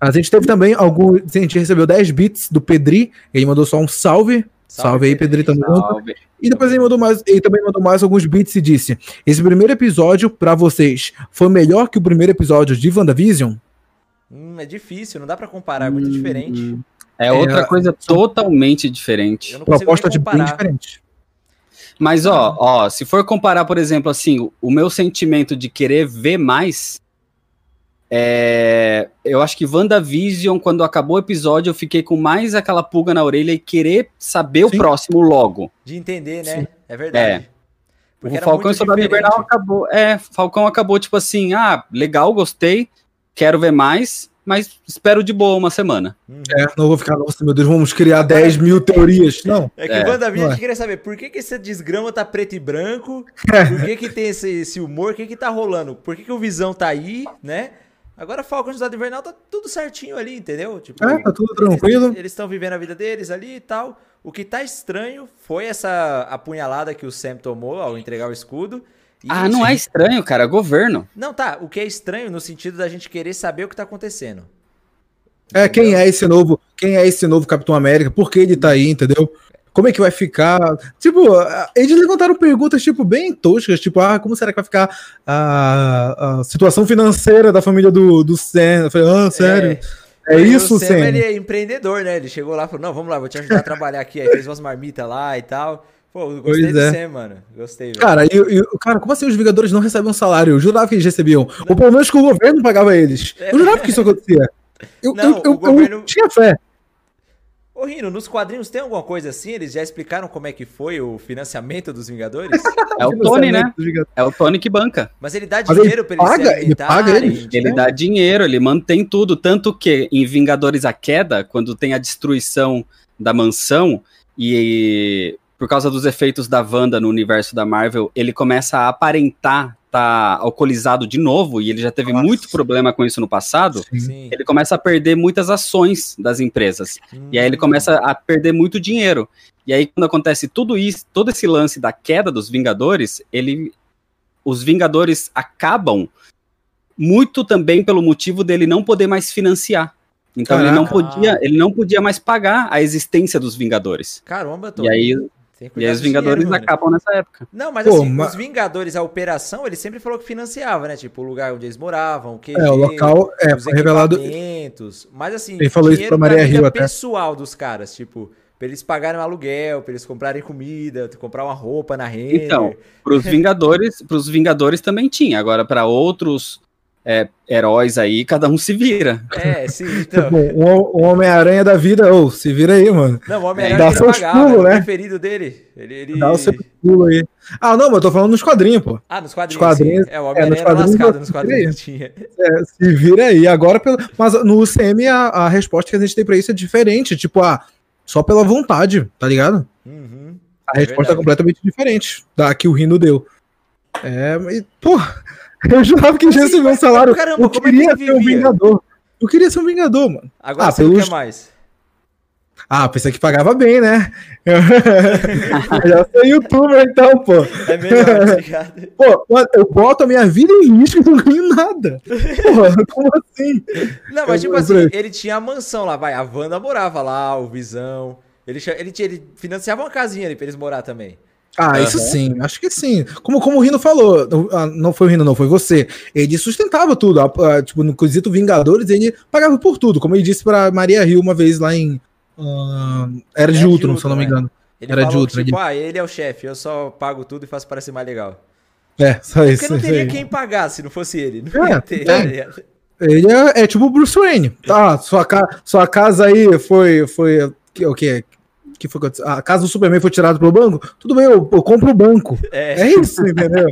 A gente teve também algum. A gente recebeu 10 bits do Pedri. Ele mandou só um salve. Salve, aí, Pedri, tamo junto. Salve. E depois ele mandou mais. Ele também mandou mais alguns bits e disse: Esse primeiro episódio, pra vocês, foi melhor que o primeiro episódio de WandaVision? Hum, é difícil, não dá pra comparar, é muito diferente. É outra coisa totalmente diferente. Proposta de bem diferente. Mas, ó, ó, se for comparar, por exemplo, assim, o- o meu sentimento de querer ver mais, é, eu acho que WandaVision, quando acabou o episódio, eu fiquei com mais aquela pulga na orelha e querer saber o Sim. próximo logo. De entender, né? Sim. É verdade. É. Porque o Falcão e Soldado. Invernal acabou. É, Falcão acabou tipo assim, ah, legal, gostei, quero ver mais, mas espero de boa uma semana. É, não vou ficar, nossa, meu Deus, vamos criar 10 mil teorias. Não. É que É, o WandaVision a gente queria saber por que, que esse desgrama tá preto e branco, É. por que, que tem esse, esse humor, o que, que tá rolando, por que, que o Visão tá aí, né? Agora Falcão e Invernal tá tudo certinho ali, entendeu? Tipo, É, tá tudo tranquilo. Eles estão vivendo a vida deles ali e tal. O que tá estranho foi essa apunhalada que o Sam tomou ao entregar o escudo. E Ah, não é estranho, cara, é governo. Não, tá. O que é estranho no sentido da gente querer saber o que tá acontecendo. É, quem é esse novo, quem é esse novo Capitão América? Por que ele tá aí, entendeu? Como é que vai ficar? Tipo, eles levantaram perguntas, tipo, bem toscas, tipo, ah, como será que vai ficar a, a situação financeira da família do, do Sam? Eu falei, ah, sério? É, E isso, o Sam, Sam? ele é empreendedor, né? Ele chegou lá e falou, não, vamos lá, vou te ajudar a trabalhar aqui. Aí fez umas marmitas lá e tal. Pô, eu Pois gostei do é. Sam, mano. Gostei, velho. Cara, e, e- cara, como assim os Vingadores não recebem um salário? Eu jurava que eles recebiam. Ou pelo menos que o governo pagava eles. Eu jurava que isso acontecia. Eu, Não, eu, eu, o governo- eu tinha fé. Ô, Rino, nos quadrinhos tem alguma coisa assim? Eles já explicaram como é que foi o financiamento dos Vingadores? É o Tony, né? É o Tony que banca. Mas ele dá Mas ele dinheiro pra eles paga- se ele paga eles? Ele dá dinheiro, ele mantém tudo. Tanto que em Vingadores a Queda, quando tem a destruição da mansão e por causa dos efeitos da Wanda no universo da Marvel, ele começa a aparentar tá alcoolizado de novo e ele já teve Nossa. muito problema com isso no passado. Sim. Ele começa a perder muitas ações das empresas. E aí ele Hum. começa a perder muito dinheiro. E aí, quando acontece tudo isso, todo esse lance da queda dos Vingadores, ele. Os Vingadores acabam muito também pelo motivo dele não poder mais financiar. Então ele não Caraca. podia, ele não podia mais pagar a existência dos Vingadores. Caramba, tô. E aí, e aí os do Vingadores dinheiro, acabam nessa época. Não, mas Pô, assim, ma- os Vingadores, a operação, ele sempre falou que financiava, né? Tipo, o lugar onde eles moravam, o QG, É, o local é, os foi revelado. Mas assim, Ele falou isso dinheiro pra Maria vida Hill até. pessoal dos caras, tipo, pra eles pagarem um aluguel, pra eles comprarem comida, comprar uma roupa na renda. Então, para os Vingadores, pros Vingadores também tinha. Agora, para outros é, heróis aí, cada um se vira. É, sim, então. Tipo, o, o Homem-Aranha da vida, ô, se vira aí, mano. Não, o Dá Homem-Aranha seus pagava, pulos, era o né? preferido dele. Ele, ele... Dá o seu pulo aí. Ah, não, mas eu tô falando nos quadrinhos, pô. Ah, nos quadrinhos. Os quadrinhos- sim. É, o é, Homem-Aranha nos era quadrinhos lascado nos quadrinhos que tinha. É, se vira aí. Agora, pelo... mas no UCM, a, a resposta que a gente tem pra isso é diferente. Tipo, ah, só pela vontade, tá ligado? Uhum. A É resposta é completamente diferente da que o Rino deu. É, mas, pô, eu jurava que assim, recebeu um mas, salário. caramba, eu é que queria ser um? Vingador. Eu queria ser um Vingador, mano. Agora Ah, você não pelos- quer mais. Ah, pensei que pagava bem, né? Eu já sou youtuber, então, pô. É melhor, tá ligado? Pô, eu boto a minha vida em risco e não ganho nada. Porra, como assim? Não, mas tipo Eu- assim, eu- ele tinha a mansão lá, vai. A Wanda morava lá, o Visão. Ele, ele, ele financiava uma casinha ali pra eles morar também. Ah, isso Aham. sim, acho que sim. Como, como o Rino falou, não foi o Rino, não, foi você. Ele sustentava tudo. tipo, no quesito Vingadores, ele pagava por tudo. Como ele disse pra Maria Hill uma vez lá em. ah, Era de de Ultron, se eu não me Ultron, engano. Ele Era de Ultron, tipo, ah, ele é o chefe, eu só pago tudo e faço parecer mais legal. É, só isso. Porque não isso teria quem pagasse se não fosse ele. Não É, ia ter, é. Ele é, é tipo o Bruce Wayne. Tá, sua, ca sua casa aí foi. foi o que? Que foi, a casa do Superman foi tirada pelo banco? Tudo bem, eu, eu compro o banco. É. É isso, entendeu?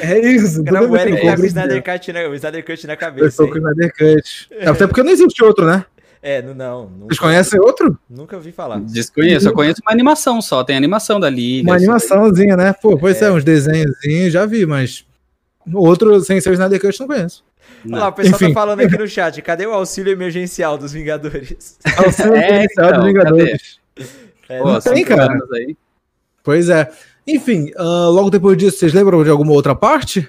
É isso. O Eric eu tá com o Snyder. Cut, o Snyder Cut na Eu cabeça. estou com o? Snyder Cut. É, Até porque não existe outro, né? É, não, não. Nunca, Vocês conhecem outro? Nunca ouvi falar. Desconheço, eu conheço uma animação só, tem animação da Liga. Uma animaçãozinha, né? Pô, pois é, uns desenhozinhos, já vi, mas. Outro sem ser o Snyder Cut não conheço. daí. Olha lá, o pessoal Enfim. tá falando aqui no chat. Cadê o auxílio emergencial dos Vingadores? Auxílio É, Emergencial então, dos Vingadores. É, Pô, Não tem, cara. Pois é. Enfim, ah, logo depois disso, vocês lembram de alguma outra parte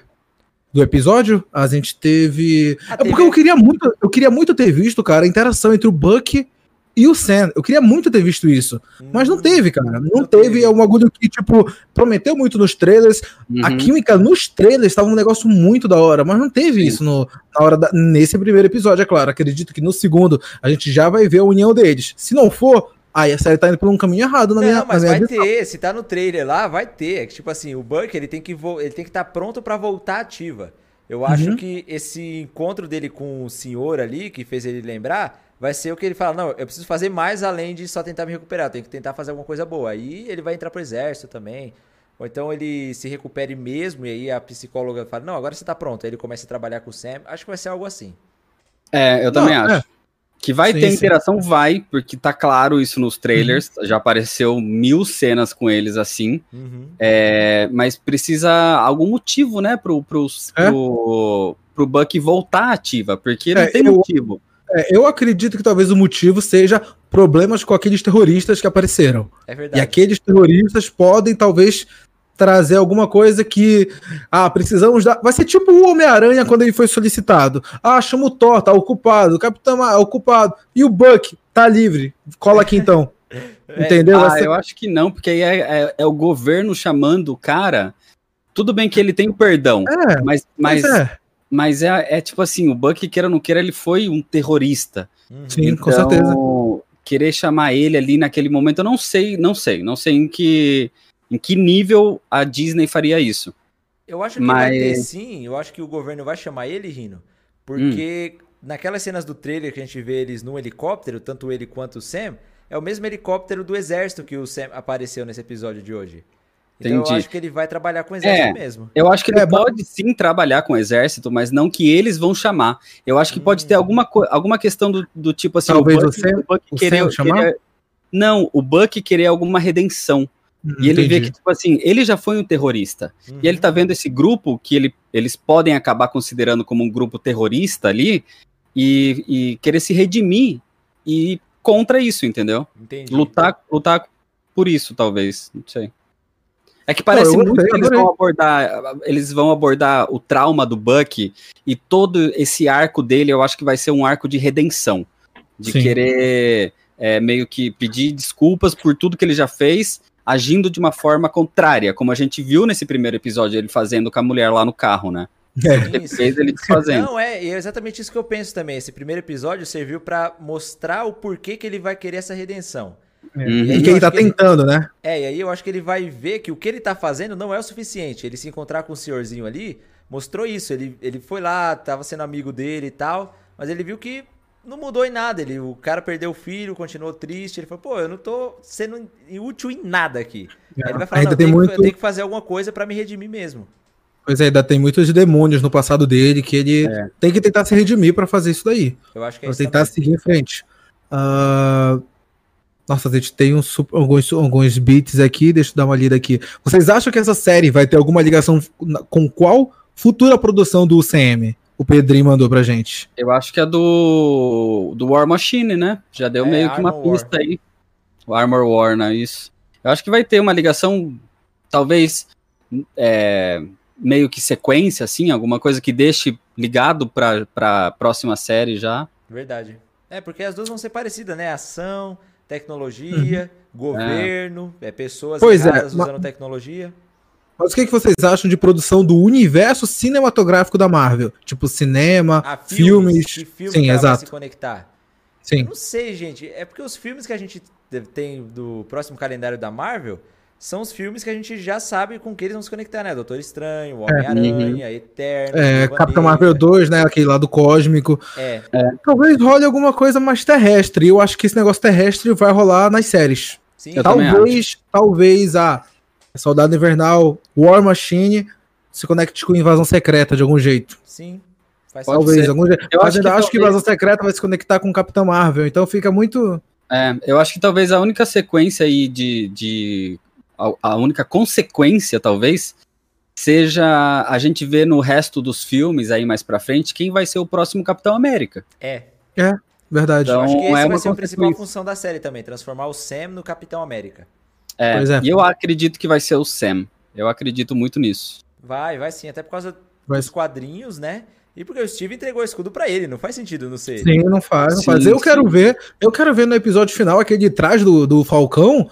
do episódio? A gente teve. Ah, É porque eu queria muito, eu queria muito ter visto, cara, a interação entre o Buck e o Sam. Eu queria muito ter visto isso. Mas não Hum, teve, cara. Não, não teve. É um bagulho que, tipo, prometeu muito nos trailers. A Uhum. química nos trailers estava um negócio muito da hora, mas não teve Sim. isso no, na hora da- nesse primeiro episódio, é claro. Acredito que no segundo a gente já vai ver a união deles. Se não for, aí a série tá indo por um caminho errado na Não, minha, mas na minha vai visão. ter. Se tá no trailer lá, vai ter. É que, tipo assim, o Buck ele tem que ele tem que estar pronto pra voltar ativa. Eu acho Uhum. que esse encontro dele com o senhor ali, que fez ele lembrar, vai ser o que ele fala: não, eu preciso fazer mais além de só tentar me recuperar. Eu tenho que tentar fazer alguma coisa boa. Aí ele vai entrar pro exército também. Ou então ele se recupere mesmo, e aí a psicóloga fala: Não, agora você tá pronto. Aí ele começa a trabalhar com o Sam. Acho que vai ser algo assim. É, eu também Não, acho. é. Que vai Sim, ter sim. interação, vai, porque tá claro isso nos trailers. Já apareceu mil cenas com eles assim. Uhum. É, mas precisa algum motivo, né, pro, pro, É. pro, pro Buck voltar ativa, porque não É, tem eu- motivo. É, eu acredito que talvez o motivo seja problemas com aqueles terroristas que apareceram. É E verdade. aqueles terroristas podem talvez trazer alguma coisa que ah, precisamos dar. Vai ser tipo o Homem-Aranha quando ele foi solicitado. Ah, chama o Thor, tá ocupado, o Capitão ah, ocupado. E o Buck tá livre. Cola aqui então. Entendeu? Vai Ah, ser- eu acho que não, porque aí é, é- é o governo chamando o cara. Tudo bem que ele tem o perdão, É, mas, mas, mas, é. mas é, é tipo assim: o Buck, queira ou não queira, ele foi um terrorista. Uhum. Sim, com Então, certeza. Querer chamar ele ali naquele momento, eu não sei, não sei, não sei em que, Em que nível a Disney faria isso? Eu acho que vai ter Mas- sim, eu acho que o governo vai chamar ele, Rino, porque Hum. naquelas cenas do trailer que a gente vê eles num helicóptero, tanto ele quanto o Sam, é o mesmo helicóptero do exército que o Sam apareceu nesse episódio de hoje. Então eu Entendi. acho que ele vai trabalhar com o exército É. mesmo. Eu acho que ele É, mas- pode sim trabalhar com o exército, mas não que eles vão chamar. Eu acho que pode ter Hum. alguma, alguma questão do, do tipo assim, Talvez o o Buck, Sam- o Buck o querer, Sam chamar? querer- Não, o Buck querer alguma redenção. E ele vê que, tipo assim, ele já foi um terrorista. E ele tá vendo esse grupo que ele, eles podem acabar considerando como um grupo terrorista ali e, e querer se redimir e ir contra isso, entendeu? Entendi. Lutar, lutar por isso, talvez. Não sei. É que parece muito que eles vão abordar. Eles vão abordar o trauma do Buck e todo esse arco dele, eu acho que vai ser um arco de redenção. De Sim. querer é, meio que pedir desculpas por tudo que ele já fez, agindo de uma forma contrária, como a gente viu nesse primeiro episódio, ele fazendo com a mulher lá no carro, né? É. Depois ele desfazendo. Não, é, e é exatamente isso que eu penso também. Esse primeiro episódio serviu pra mostrar o porquê que ele vai querer essa redenção. Uhum. E E que eu ele tá acho que ele- tentando, né? É, e aí eu acho que ele vai ver que o que ele tá fazendo não é o suficiente. Ele se encontrar com o senhorzinho ali mostrou isso. Ele, ele foi lá, tava sendo amigo dele e tal, mas ele viu que não mudou em nada. Ele, o cara perdeu o filho, continuou triste. Ele falou, pô, eu não tô sendo útil em nada aqui. Aí ele vai falar, Ainda não, tem eu tenho, muito- eu tenho que fazer alguma coisa pra me redimir mesmo. Pois é, ainda tem muitos demônios no passado dele que ele É. tem que tentar se redimir pra fazer isso daí. Eu acho que é Pra tentar também. seguir em frente. Ah, Nossa, a gente tem uns, alguns, alguns beats aqui, deixa eu dar uma lida aqui. Vocês acham que essa série vai ter alguma ligação com qual futura produção do UCM? O Pedrinho mandou pra gente. Eu acho que é do, do War Machine, né? Já deu É, meio que uma Armor War. pista aí. O Armor War, né? Isso. Eu acho que vai ter uma ligação, talvez, é, meio que sequência, assim, alguma coisa que deixe ligado pra, pra próxima série já. Verdade. É, porque as duas vão ser parecidas, né? Ação, tecnologia, governo, é, pessoas Uhum. Pois é, usando tecnologia. Mas o que, que vocês acham de produção do universo cinematográfico da Marvel? Tipo, cinema, Ah, filmes. Que filme Sim, exato. se conectar? Sim. Eu não sei, gente. É porque os filmes que a gente tem do próximo calendário da Marvel são os filmes que a gente já sabe com que eles vão se conectar, né? Doutor Estranho, o Homem-Aranha, Eterno, É, Capitão Negra. Marvel 2, né? Aquele lado cósmico. É, Talvez role alguma coisa mais terrestre. Eu acho que esse negócio terrestre vai rolar nas séries. sim. Talvez, talvez a Soldado Invernal, War Machine se conecte com Invasão Secreta de algum jeito. Sim. Faz Pode sentido. Talvez, algum jeito. Eu Mas acho ainda que acho que Invasão Secreta vai se conectar com Capitão Marvel. Então fica muito. É, eu acho que talvez a única sequência aí de. de a, a única consequência, talvez, seja a gente ver no resto dos filmes aí mais pra frente quem vai ser o próximo Capitão América. É. Verdade. Então, Eu acho que esse é vai ser a principal função da série também, transformar o Sam no Capitão América. É. E eu acredito que vai ser o Sam. Eu acredito muito nisso. Vai, vai sim, até por causa Vai- dos quadrinhos, né? E porque o Steve entregou o escudo pra ele, não faz sentido não ser. Sim, não faz, não Sim, faz. Eu sim. quero ver, eu quero ver no episódio final aquele de trás do, do Falcão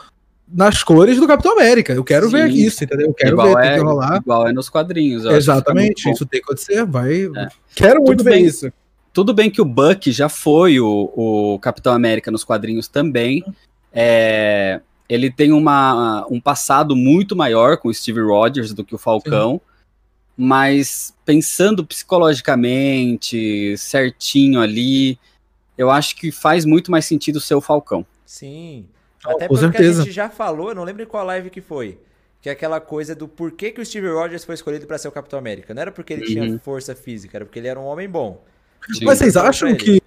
nas cores do Capitão América. Eu quero ver Sim. isso, entendeu? Eu quero igual, ver, tem é, que rolar. igual é nos quadrinhos. Exatamente, muito isso tem que acontecer. Vai. É. Quero muito Tudo ver bem. isso. Tudo bem que o Buck já foi o, o Capitão América nos quadrinhos também. É, ele tem uma, um passado muito maior com o Steve Rogers do que o Falcão. Mas pensando psicologicamente, certinho ali, eu acho que faz muito mais sentido ser o Falcão. Sim. Oh, Até com porque certeza. a gente já falou, eu não lembro em qual live que foi. Que é aquela coisa do porquê que o Steve Rogers foi escolhido pra ser o Capitão América. Não era porque ele tinha Uhum. força física, era porque ele era um homem bom. Sim. Mas vocês Pra acham que.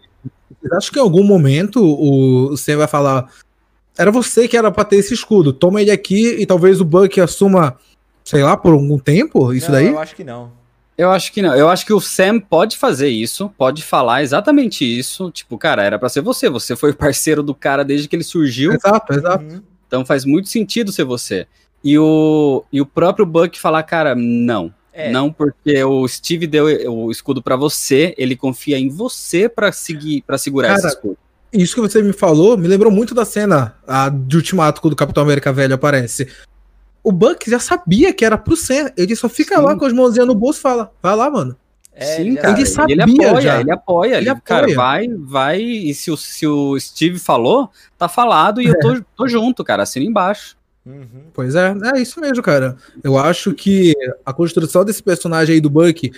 Vocês acham que em algum momento o você vai falar. Era você que era pra ter esse escudo. Toma ele aqui e talvez o Buck assuma, sei lá, por algum tempo? Isso Não, daí? Eu acho que não. Eu acho que não. Eu acho que o Sam pode fazer isso, pode falar exatamente isso. Tipo, cara, era pra ser você. Você foi parceiro do cara desde que ele surgiu. Exato, exato. Uhum. Então faz muito sentido ser você. E o, e o próprio Buck falar, cara, não. É. Não, porque o Steve deu o escudo pra você, ele confia em você pra seguir, para segurar Cara, esse escudo. Isso que você me falou me lembrou muito da cena a, de Ultimato quando o Capitão América Velho aparece. O Buck já sabia que era pro Sam. Ele só fica Sim. lá com as mãozinhas no bolso e fala: vai lá, mano. É, Sim, cara. Ele Ele, sabia apoia, já. ele apoia. Ele Ele, cara, apoia. vai, vai. E se o, se o Steve falou, tá falado e eu tô, tô junto, cara. Assina embaixo. Uhum. Pois é, é isso mesmo, cara. Eu acho que a construção desse personagem aí do Buck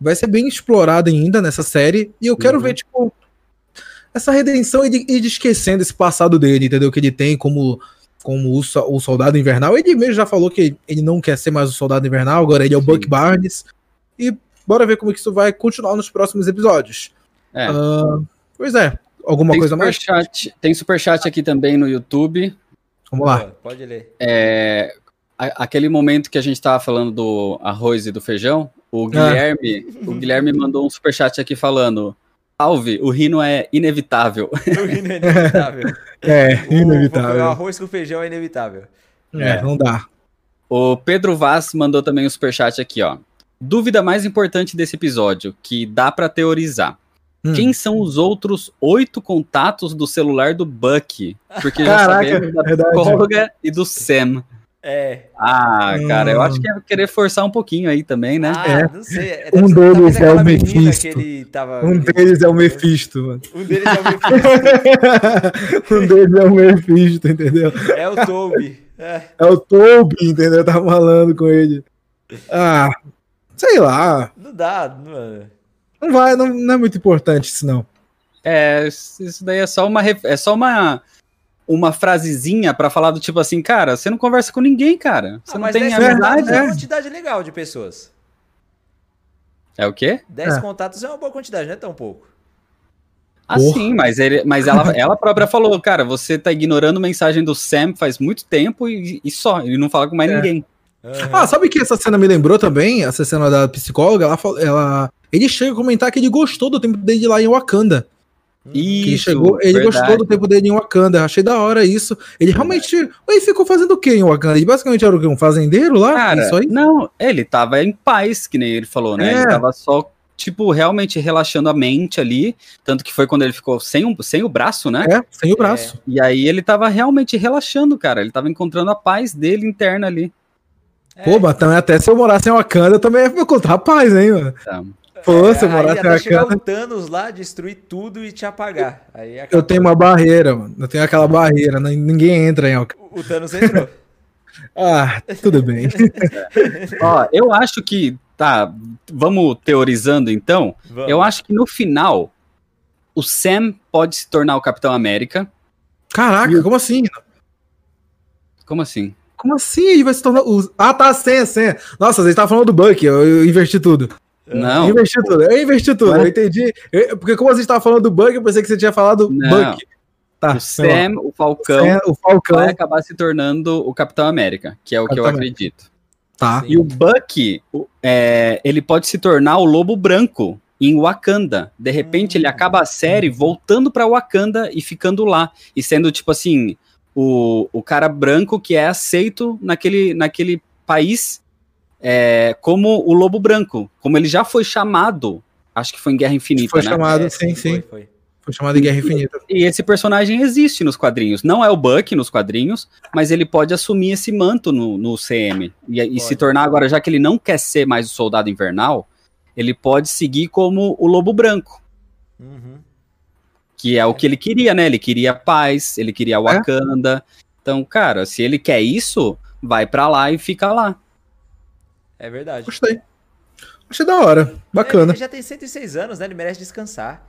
vai ser bem explorada ainda nessa série. E eu quero Uhum. ver, tipo, essa redenção e de, e de esquecendo esse passado dele, entendeu? Que ele tem como, como o, o soldado invernal. Ele mesmo já falou que ele não quer ser mais o soldado invernal, agora ele é o Buck. Barnes. E bora ver como que isso vai continuar nos próximos episódios. É. Ah, pois é. Alguma Tem coisa mais? superchat, tem superchat aqui também no YouTube. Vamos lá. Pode ler. É, a- aquele momento que a gente tava falando do arroz e do feijão, o Guilherme, o Guilherme mandou um superchat aqui falando: Salve, o rino é inevitável. O hino é inevitável. É, O- O inevitável. arroz com feijão é inevitável. É, não dá. O Pedro Vaz mandou também um superchat aqui, ó. Dúvida mais importante desse episódio, que dá pra teorizar. Hum. Quem são os outros oito contatos do celular do Buck? Porque já Caraca, sabemos da verdade. psicóloga e do Sam. É. Ah, cara, eu acho que é querer forçar um pouquinho aí também, né? Ah, É. não sei. É, Um ser- deles é o Mephisto. tava- Um deles é o Mephisto, mano. Um deles é o Mephisto. um deles é o Mephisto, entendeu? é o Toby. É. É o Toby, entendeu? Tá falando com ele. Ah, sei lá. Não dá, mano. Não vai, não, não é muito importante isso, não. É, isso daí é só uma é só uma uma frasezinha pra falar do tipo assim, cara, você não conversa com ninguém, cara. Você Ah, não mas tem 10 amizade. contatos é uma é. quantidade legal de pessoas. É o quê? 10 É. contatos é uma boa quantidade, não é tão pouco. Ah, Porra. sim, mas, ele, mas ela, ela própria falou, cara, você tá ignorando mensagem do Sam faz muito tempo e, e só, ele não fala com mais É. ninguém. Ah, sabe que essa cena me lembrou também? Essa cena da psicóloga, ela, ela, ele chega a comentar que ele gostou do tempo dele lá em Wakanda. Que ele Isso, chegou, ele verdade. gostou do tempo dele em Wakanda. Achei da hora isso. Ele realmente. Ele ficou fazendo o quê em Wakanda? Ele basicamente era? Um fazendeiro lá? Cara, isso aí? não, ele tava em paz, que nem ele falou, né? É. Ele tava só, tipo, realmente relaxando a mente ali, tanto que foi quando ele ficou sem, um, sem o braço, né? É, sem o braço. E aí ele tava realmente relaxando, cara. Ele tava encontrando a paz dele interna ali. É. Pô, mas também até se eu morasse em Wakanda, eu também ia encontrar paz, hein, mano? Tá. Pô, se eu morasse até chegar o Thanos lá, destruir tudo e te apagar. Aí Eu acabou. tenho uma barreira, mano. Eu tenho aquela barreira, né? ninguém entra em Wakanda. O Thanos entrou. Ah, tudo bem. Ó, eu acho que, tá, vamos teorizando então. Vamos. Eu acho que no final, o Sam pode se tornar o Capitão América. Caraca, como assim? Como assim? Como assim ele vai se tornar. o- Ah, tá, senha, senha. Nossa, vocês estavam falando do Buck, eu, eu inverti tudo. Não, Eu investi tudo, eu investi tudo, Ué? eu entendi. Eu- porque como você estava falando do Buck, eu pensei que você tinha falado Não. Buck. Tá, o Sam, o Falcão, Sam, o Falcão. vai acabar se tornando o Capitão América, que é o que eu Capitão acredito. Tá. Sim. E o Bucky, o- é, ele pode se tornar o Lobo Branco em Wakanda. De repente, Hum. ele acaba a série voltando pra Wakanda e ficando lá. E sendo, tipo assim, o, o cara branco que é aceito naquele, naquele país é, como o Lobo Branco. Como ele já foi chamado, acho que foi em Guerra Infinita, Foi né? chamado, É, sim, sim. Foi, foi. Foi chamado de Guerra Infinita. E esse personagem existe nos quadrinhos. Não é o Buck nos quadrinhos, mas ele pode assumir esse manto no, no CM. E, e se tornar agora, já que ele não quer ser mais o soldado invernal, ele pode seguir como o Lobo Branco. Uhum. Que é o que ele queria, né? Ele queria paz, ele É? queria Wakanda. Então, cara, se ele quer isso, vai pra lá e fica lá. É verdade. Gostei. Achei da hora. Bacana. Ele já tem 106 anos, né? Ele merece descansar.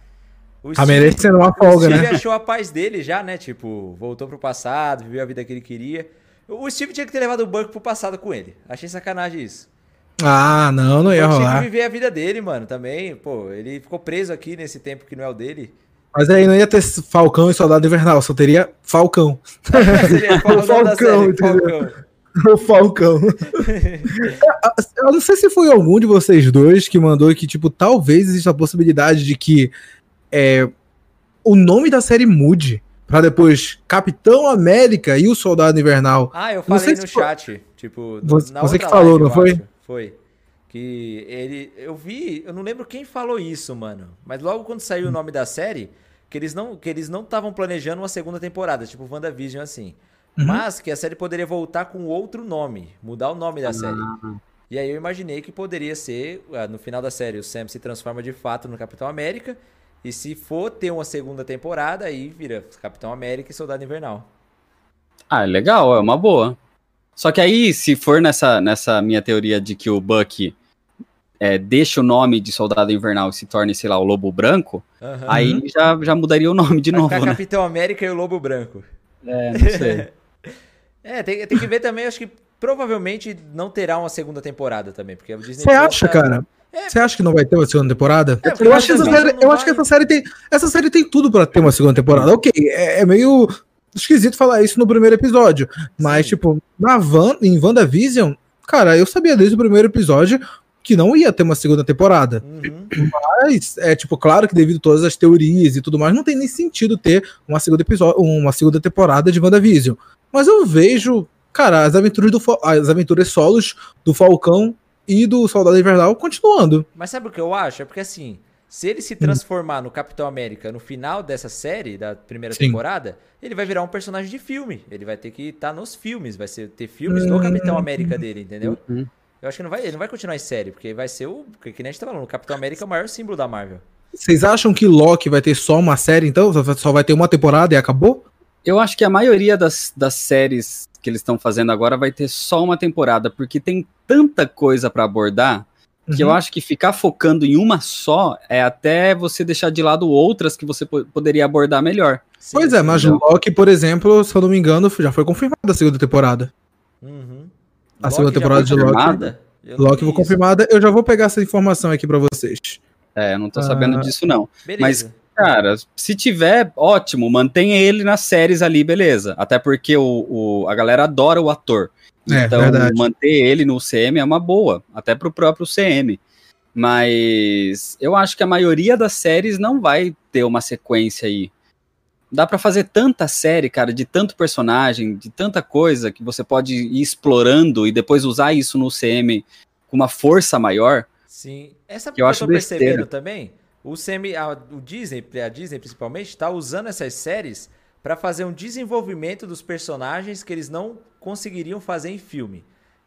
O Tá merecendo uma o folga, Steve né? achou a paz dele já, né? Tipo, voltou pro passado, viveu a vida que ele queria. O Steve tinha que ter levado o Buck pro passado com ele. Achei sacanagem isso. Ah, não, não ia Ele tinha que rolar. viver a vida dele, mano, também. Pô, ele ficou preso aqui nesse tempo que não é o dele. Mas aí não ia ter Falcão e Soldado Invernal, só teria Falcão. Seria o nome da Falcão, série? Falcão. O Falcão. Eu não sei se foi algum de vocês dois que mandou que, tipo, talvez exista a possibilidade de que é, o nome da série mude pra depois Capitão América e o Soldado Invernal. Ah, eu Não falei sei no se foi- chat. Tipo, Você- na você que falou, live, não foi? acho. Foi. Que ele. Eu vi, eu não lembro quem falou isso, mano. Mas logo quando saiu o nome da série, que eles não que eles não estavam planejando uma segunda temporada, tipo WandaVision assim. Uhum. Mas que a série poderia voltar com outro nome, mudar o nome da série. E aí eu imaginei que poderia ser, ah, no final da série, o Sam se transforma de fato no Capitão América. E se for ter uma segunda temporada, aí vira Capitão América e Soldado Invernal. Ah, legal, é uma boa. Só que aí, se for nessa, nessa minha teoria de que o Buck é, deixa o nome de Soldado Invernal e se torne, sei lá, o Lobo Branco, Aham. aí já, já mudaria o nome de Vai novo, ficar né? Capitão América e o Lobo Branco. É, não sei. É, tem, tem que ver também, acho que provavelmente não terá uma segunda temporada também, porque a Disney Você acha, tá- cara? Você acha que não vai ter uma segunda temporada? É, eu acho, que essa, série, eu acho que essa série tem. Essa série tem tudo pra ter uma segunda temporada. Ok, é, é meio esquisito falar isso no primeiro episódio. Mas, Sim. tipo, na Van, em WandaVision, cara, eu sabia desde o primeiro episódio que não ia ter uma segunda temporada. Uhum. Mas, é tipo, claro que devido a todas as teorias e tudo mais, não tem nem sentido ter uma segunda episódio, uma segunda temporada de WandaVision. Mas eu vejo, cara, as aventuras do as aventuras solos do Falcão e do Soldado Invernal continuando. Mas sabe o que eu acho? É porque assim, se ele Hum. se transformar no Capitão América no final dessa série, da primeira Sim. temporada, ele vai virar um personagem de filme. Ele vai ter que estar nos filmes, vai ser, ter filmes Hum. do Capitão América dele, entendeu? Uhum. Eu acho que não vai, ele não vai continuar em série, porque vai ser o. Que que nem a gente tá falando, o Capitão América é o maior símbolo da Marvel. Vocês acham que Loki vai ter só uma série, então? Só vai ter uma temporada e acabou? Eu acho que a maioria das, das séries que eles estão fazendo agora vai ter só uma temporada, porque tem tanta coisa pra abordar que eu Uhum. acho que ficar focando em uma só é até você deixar de lado outras que você po- poderia abordar melhor. Sim, Pois é, mas Loki, por exemplo, se eu não me engano, já foi confirmada a segunda temporada. Uhum. A Loki segunda temporada de Loki. Eu Loki foi confirmada, eu já vou pegar essa informação aqui pra vocês. É, eu não tô sabendo Ah. disso não. Beleza. Cara, se tiver, ótimo, mantenha ele nas séries ali, beleza. Até porque o, o- a galera adora o ator. É, então, verdade. manter ele no CM é uma boa, até pro próprio CM. Mas eu acho que a maioria das séries não vai ter uma sequência aí. Dá pra fazer tanta série, cara, de tanto personagem, de tanta coisa que você pode ir explorando e depois usar isso no CM com uma força maior. Sim. Essa Que que eu eu, acho tô percebendo besteira. também. O, semi, a, o Disney, a Disney principalmente, está usando essas séries para fazer um desenvolvimento dos personagens que eles não conseguiriam fazer em filme.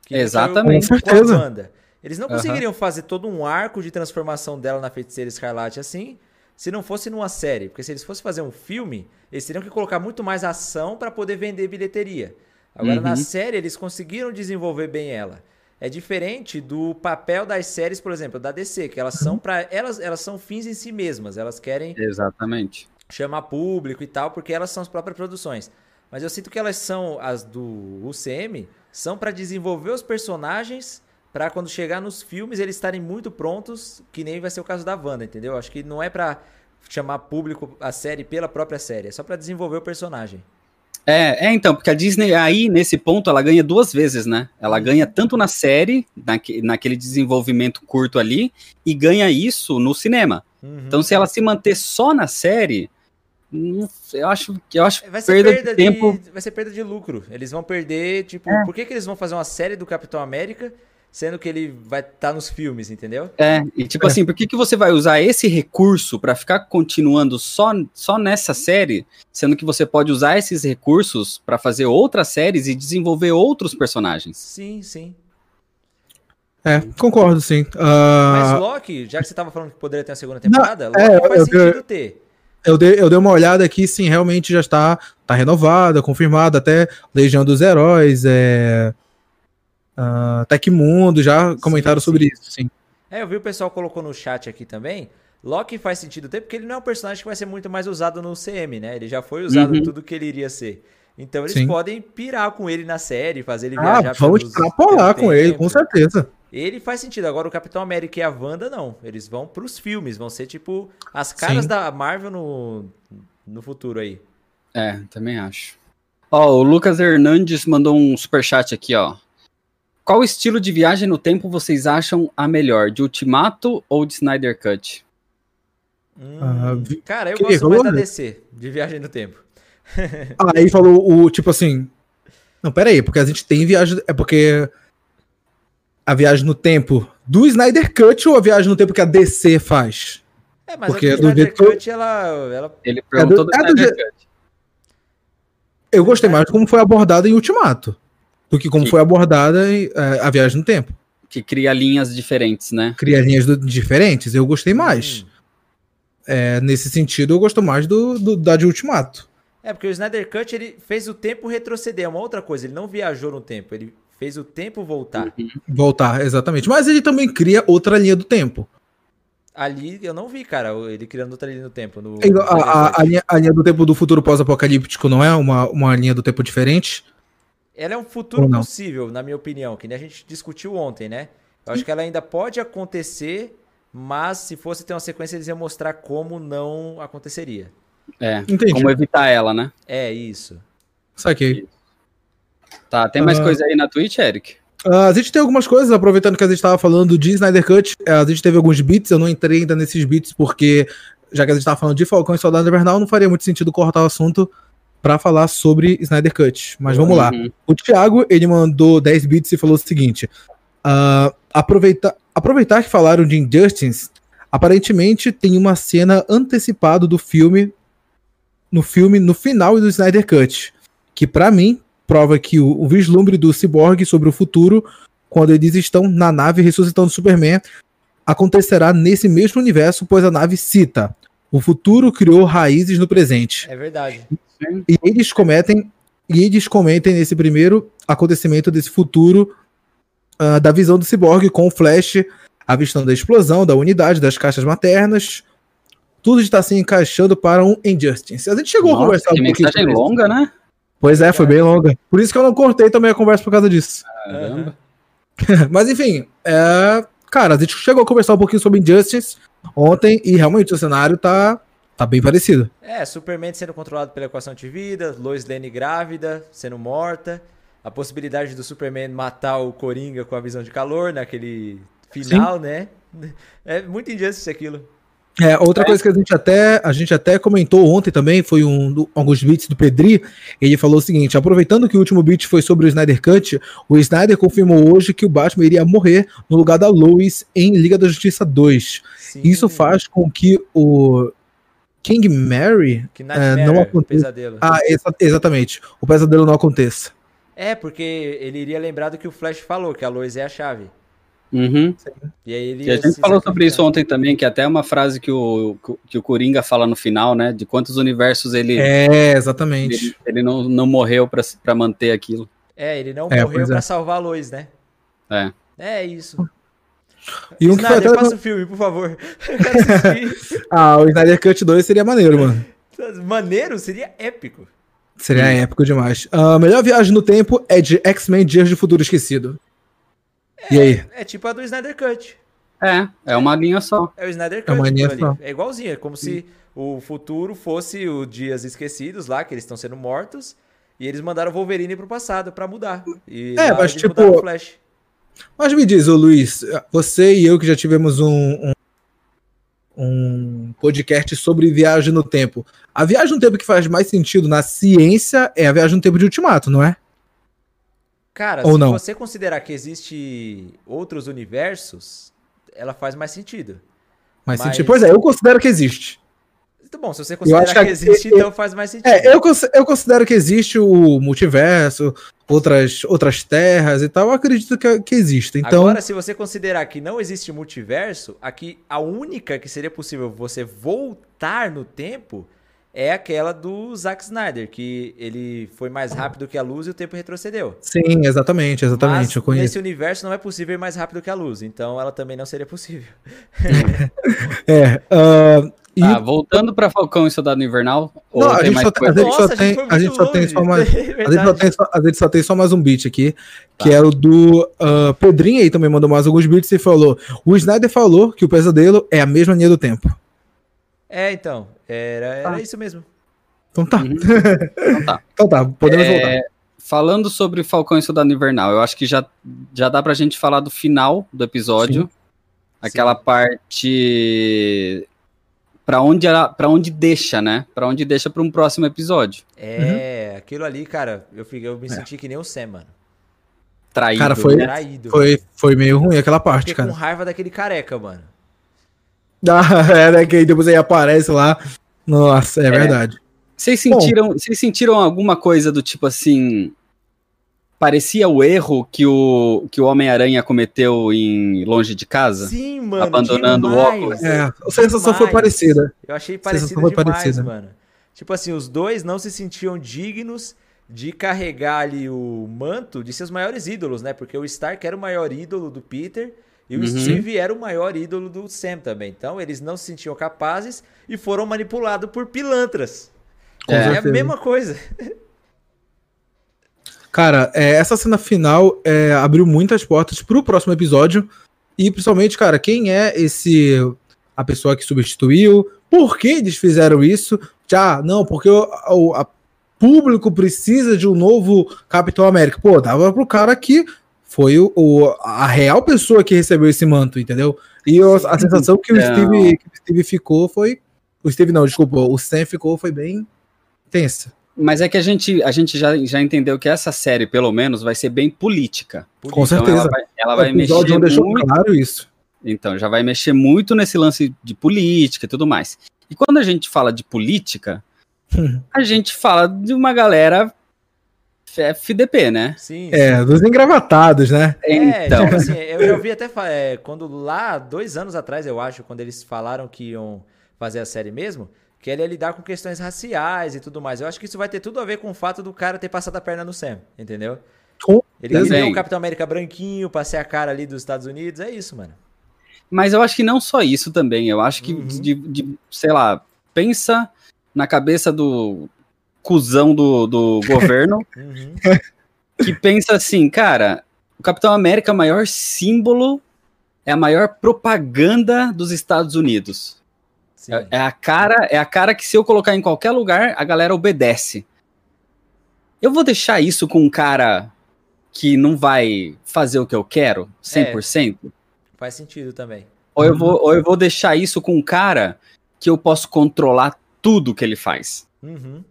Exatamente. com certeza. Wanda. Eles não conseguiriam fazer todo um arco de transformação dela na Feiticeira Escarlate assim, se não fosse numa série. Porque se eles fossem fazer um filme, eles teriam que colocar muito mais ação para poder vender bilheteria. Agora, na Uhum. série, eles conseguiram desenvolver bem ela. É diferente do papel das séries, por exemplo, da DC, que elas são para elas, elas são fins em si mesmas. Elas querem Exatamente. chamar público e tal, porque elas são as próprias produções. Mas eu sinto que elas são as do UCM, são para desenvolver os personagens para quando chegar nos filmes eles estarem muito prontos, que nem vai ser o caso da Wanda, entendeu? Acho que não é para chamar público a série pela própria série, é só para desenvolver o personagem. É, é, então, porque a Disney aí, nesse ponto, ela ganha duas vezes, né? Ela ganha tanto na série, naque- naquele desenvolvimento curto ali, e ganha isso no cinema. Uhum. Então, se ela se manter só na série, eu acho que eu acho Vai ser perda, perda, de tempo. de, vai ser perda de lucro. Eles vão perder, tipo, É. por que, que eles vão fazer uma série do Capitão América, sendo que ele vai estar nos filmes, entendeu? É, e tipo assim, por que, que você vai usar esse recurso pra ficar continuando só, só nessa série, sendo que você pode usar esses recursos pra fazer outras séries e desenvolver outros personagens? Sim, sim. É, concordo, sim. Mas Ah, Loki, já que você tava falando que poderia ter uma segunda temporada, é, Loki faz eu- sentido eu- ter. eu, dei, eu dei uma olhada aqui, sim, realmente já está tá renovada, confirmada, até Legião dos Heróis, é, ah, Tecmundo, já comentaram sim. sobre isso, sim. É, eu vi o pessoal colocou no chat aqui também. Loki faz sentido ter, porque ele não é um personagem que vai ser muito mais usado no CM, né? Ele já foi usado em Uhum. tudo que ele iria ser. Então eles Sim. podem pirar com ele na série, fazer ele Ah, viajar vamos pelos- extrapolar com ele, com certeza. Ele faz sentido. Agora o Capitão América e a Wanda, não. Eles vão pros filmes, vão ser tipo as caras Sim. da Marvel no, no futuro aí. É, também acho. Ó, o Lucas Hernandes mandou um superchat aqui, ó. Qual estilo de viagem no tempo vocês acham a melhor? De Ultimato ou de Snyder Cut? Hum, Ah, vi- cara, eu que gosto mais da rolou? DC, de Viagem no Tempo. Aí falou o tipo assim. Não, pera aí, porque a gente tem viagem. É porque. A viagem no tempo do Snyder Cut ou a viagem no tempo que a DC faz? É, mas Porque a do Snyder eu- Cut, ela, ela Ele perguntou do, é do Snyder Cut. Eu gostei mais de como foi abordada em Ultimato do que como Que- foi abordada em, é, a viagem no tempo. Que cria linhas diferentes, né? Cria linhas do- diferentes, eu gostei mais. Hum. É, nesse sentido, eu gosto mais do, do- da de Ultimato. É, É, porque o Snyder Cut ele fez o tempo retroceder, é uma outra coisa. Ele não viajou no tempo, ele fez o tempo voltar. Voltar, exatamente. Mas ele também cria outra linha do tempo. Ali eu não vi, cara, ele criando outra linha do tempo. No, A, no a- a- a linha, a linha do tempo do futuro pós-apocalíptico não é uma, uma linha do tempo diferente? Ela é um futuro possível, na minha opinião, que nem a gente discutiu ontem, né? Eu acho que ela ainda pode acontecer, mas se fosse ter uma sequência, eles iam mostrar como não aconteceria. É, Entendi. como evitar ela, né? É isso. Saquei. Tá, tem mais Ah. coisa aí na Twitch, Eric? Ah, a gente tem algumas coisas, aproveitando que a gente estava falando de Snyder Cut, eh, a gente teve alguns beats, eu não entrei ainda nesses beats porque, já que a gente estava falando de Falcão e Soldado Invernal, não faria muito sentido cortar o assunto para falar sobre Snyder Cut. Mas vamos lá. Uhum. O Thiago, ele mandou 10 bits e falou o seguinte: aproveita, aproveitar que falaram de Injustice, aparentemente tem uma cena antecipada do filme no filme no final do Snyder Cut, que pra mim prova que o, o vislumbre do Cyborg sobre o futuro, quando eles estão na nave ressuscitando Superman, acontecerá nesse mesmo universo, pois a nave cita: o futuro criou raízes no presente. É verdade. E eles cometem e eles comentem nesse primeiro acontecimento desse futuro ah, da visão do Cyborg com o Flash avistando a explosão da unidade das caixas maternas. Tudo está se encaixando para um Injustice. A gente chegou a Nossa, conversar que um pouquinho mensagem longa, né? Pois é, foi bem longa. Por isso que eu não cortei também a conversa por causa disso. Caramba. Mas enfim, é, cara, a gente chegou a conversar um pouquinho sobre Injustice ontem e realmente o cenário tá, tá bem parecido. É, Superman sendo controlado pela equação de vida, Lois Lane grávida, sendo morta, a possibilidade do Superman matar o Coringa com a visão de calor naquele final, né? É muito injustice aquilo. É, outra coisa que a gente até a gente até comentou ontem também foi um do- alguns beats do Pedri. Ele falou o seguinte: aproveitando que o último beat foi sobre o Snyder Cut, o Snyder confirmou hoje que o Batman iria morrer no lugar da Lois em Liga da Justiça 2. Sim. Isso faz com que o King Mary que é, não aconteça. pesadelo. Ah, exa- exatamente. O pesadelo não aconteça. É, porque ele iria lembrar do que o Flash falou, que a Lois é a chave. Uhum. E aí ele E a gente falou sobre isso ontem também, que até é uma frase que o, que o Coringa fala no final, né? De quantos universos ele, É, exatamente. ele, ele não, não morreu pra, pra manter aquilo. É, ele não É, morreu é. pra salvar a Lois, né? É. É isso. E um que foi Snyder, até- faça o filme, por favor. Ah, o Snyder Cut 2 seria maneiro, mano. Maneiro, seria épico. Seria épico demais. A melhor viagem no tempo é de X-Men Dias de Futuro Esquecido. E aí? É tipo a do Snyder Cut. É, é uma linha só. É o Snyder Cut. É uma linha ali. só. É igualzinho, é como se o futuro fosse o Dias Esquecidos lá, que eles estão sendo mortos, e eles mandaram o Wolverine pro passado pra mudar. E É, mas eles tipo- mudaram o Flash. Mas me diz, ô Luiz, você e eu que já tivemos um, um, um podcast sobre viagem no tempo. A viagem no tempo que faz mais sentido na ciência é a viagem no tempo de Ultimato, não é? Cara, Ou se não? você considerar que existe outros universos, ela faz mais sentido. Mais Mas- sentido. Pois é, eu considero que existe. Tá bom, se você acho considerar que que, existe, então faz mais sentido. É, eu, eu considero que existe o multiverso, outras, outras terras e tal. Eu acredito que, que existe. Então, Agora, se você considerar que não existe multiverso, aqui a única que seria possível você voltar no tempo é aquela do Zack Snyder, que ele foi mais rápido que a luz e o tempo retrocedeu. sim, exatamente, exatamente. Mas eu conheço. nesse universo não é possível ir mais rápido que a luz, então ela também não seria possível. É. ah, e Tá, voltando pra Falcão e Soldado Invernal. Não, a gente mais só tem- coisa? a gente só Nossa, a gente tem, foi a gente muito só tem longe. só mais, É a gente, só tem só, a gente só tem só mais um beat aqui, que Tá. era o do ah, Pedrinho aí também mandou mais alguns beats e falou: o Snyder falou que o pesadelo é a mesma linha do tempo. É, então, era, era Tá. isso mesmo. Então tá. Uhum. Então tá. Então tá, podemos É, voltar. Falando sobre Falcão e Soldado Invernal, eu acho que já, já dá pra gente falar do final do episódio. Aquela parte pra onde ela, para onde deixa, né? Pra onde deixa pra um próximo episódio. É, Uhum. aquilo ali, cara, eu, fiquei, eu me senti que nem o Sam, mano. Traído. Cara, foi- né? Traído. Foi, foi meio ruim aquela parte, Fiquei com cara. raiva daquele careca, mano. Ah, é, né, que depois aí aparece lá. Nossa, é, verdade. Vocês sentiram, vocês sentiram alguma coisa do tipo assim, parecia o erro que o que o Homem-Aranha cometeu em Longe de Casa? Sim, mano. Abandonando o demais. óculos. É, a sensação foi Demais. parecida. Eu achei foi demais, parecida. mano. Tipo assim, os dois não se sentiam dignos de carregar ali o manto de seus maiores ídolos, né? Porque o Stark era o maior ídolo do Peter e o Uhum. Steve era o maior ídolo do Sam também. Então eles não se sentiam capazes e foram manipulados por pilantras. Com É, a mesma coisa. Cara, é, essa cena final é, abriu muitas portas pro próximo episódio. E principalmente, cara, quem é esse. A pessoa que substituiu? Por que eles fizeram isso? Já, não, porque o o- a público precisa de um novo Capitão América. Pô, dava pro cara que foi o, o- a real pessoa que recebeu esse manto, entendeu? E eu- a sensação que o, Não. Steve, que o Steve ficou foi. O Steve não, desculpa, o Sam ficou foi bem tensa. Mas é que a gente, a gente já, já entendeu que essa série, pelo menos, vai ser bem política. Com Então certeza. ela vai, ela o vai mexer deixou muito. claro isso. Então, já vai mexer muito nesse lance de política e tudo mais. E quando a gente fala de política, a gente fala de uma galera FDP, né? Sim. É, dos engravatados, né? É, Então, tipo assim, eu já ouvi até é, quando lá, dois anos atrás, eu acho, quando eles falaram que iam fazer a série mesmo, que ele ia lidar com questões raciais e tudo mais. Eu acho que isso vai ter tudo a ver com o fato do cara ter passado a perna no Sam, entendeu? Com Ele queria um Capitão América branquinho pra ser a cara ali dos Estados Unidos. É isso, mano. mas eu acho que não só isso também. Eu acho que, Uhum. de, de- sei lá, pensa na cabeça do cuzão do, do governo Uhum. que pensa assim, cara, o Capitão América é o maior símbolo, é a maior propaganda dos Estados Unidos. Sim. É, é a cara, é a cara que se eu colocar em qualquer lugar, a galera obedece. Eu vou deixar isso com um cara que não vai fazer o que eu quero 100%? Faz sentido também. Ou, eu vou, ou eu vou deixar isso com um cara que eu posso controlar tudo que ele faz? Uhum.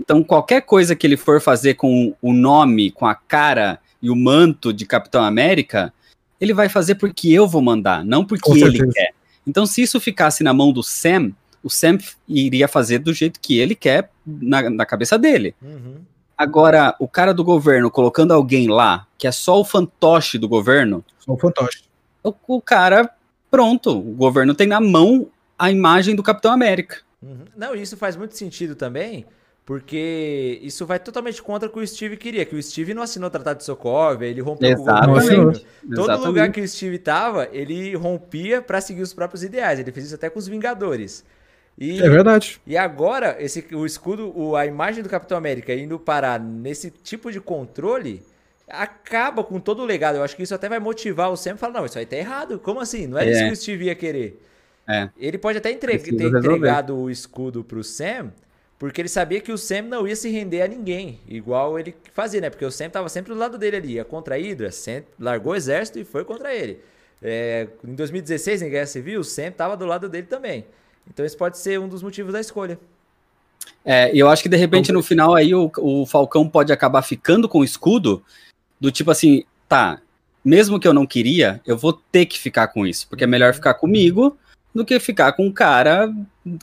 Então, qualquer coisa que ele for fazer com o nome, com a cara e o manto de Capitão América, ele vai fazer porque eu vou mandar, não porque ele quer. Então, se isso ficasse na mão do Sam, o Sam iria fazer do jeito que ele quer na, na cabeça dele. Uhum. Agora, o cara do governo colocando alguém lá, que é só o fantoche do governo, Sou um fantoche. o, o cara, pronto, o governo tem na mão a imagem do Capitão América. Uhum. Não, e isso faz muito sentido também, porque isso vai totalmente contra o que o Steve queria, que o Steve não assinou o Tratado de Sokovia, ele rompeu com o Exatamente. governo. Todo Exatamente. lugar que o Steve tava, ele rompia pra seguir os próprios ideais. Ele fez isso até com os Vingadores. E, É verdade. e agora, esse, o escudo, o- a imagem do Capitão América indo parar nesse tipo de controle, acaba com todo o legado. Eu acho que isso até vai motivar o Sam a falar, não, isso aí tá errado. Como assim? Não é, isso É. que o Steve ia querer. É. Ele pode até ter resolver. entregado o escudo pro Sam, porque ele sabia que o Sam não ia se render a ninguém, igual ele fazia, né? Porque o Sam tava sempre do lado dele ali, ia contra a Hydra, Sam largou o exército e foi contra ele. É, em 2016, em Guerra Civil, o Sam tava do lado dele também. Então esse pode ser um dos motivos da escolha. É, eu acho que de repente no final aí o, o Falcão pode acabar ficando com o escudo do tipo assim, tá, mesmo que eu não queria, eu vou ter que ficar com isso, porque é melhor ficar comigo do que ficar com um cara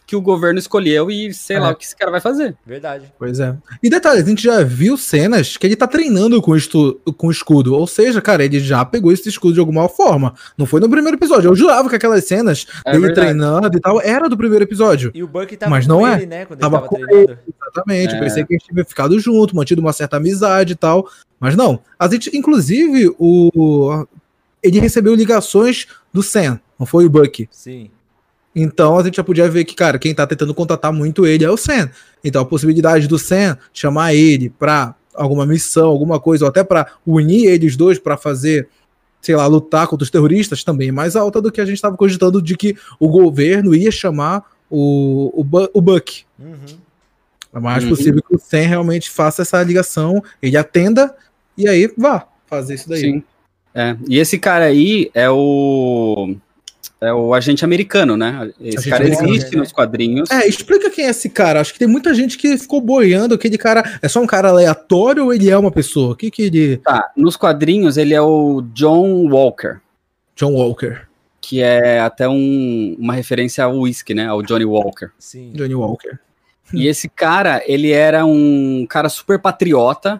que o governo escolheu e sei lá É. o que esse cara vai fazer. Verdade. Pois é. E detalhe, a gente já viu cenas que ele tá treinando com, isto, com o escudo. Ou seja, cara, ele já pegou esse escudo de alguma forma. Não foi no primeiro episódio. Eu jurava que aquelas cenas É dele verdade. treinando e tal era do primeiro episódio. E o Bucky tava Mas com não é. ele, né? Quando Tava ele tava com treinando. Exatamente. É. Eu pensei que eles tinham ficado junto, mantido uma certa amizade e tal. Mas não. A gente, inclusive, o. Ele recebeu ligações do Sam, não foi o Bucky. Sim. Então a gente já podia ver que, cara, quem tá tentando contatar muito ele é o Sam. Então a possibilidade do Sam chamar ele pra alguma missão, alguma coisa, ou até pra unir eles dois pra fazer, sei lá, lutar contra os terroristas também é mais alta do que a gente tava cogitando de que o governo ia chamar o, o, o Buck. Uhum. É mais Uhum. possível que o Sam realmente faça essa ligação, ele atenda e aí vá fazer isso daí. Sim. É, e esse cara aí é o é o agente americano, né? Esse Agente cara americano, existe né? nos quadrinhos. É, explica quem é esse cara. Acho que tem muita gente que ficou boiando. Aquele cara é só um cara aleatório ou ele é uma pessoa? O que que ele. Tá, nos quadrinhos ele é o John Walker. John Walker. que é até um- uma referência ao whisky, né? Ao Johnny Walker. Sim. Johnny Walker. E esse cara, ele era um cara super patriota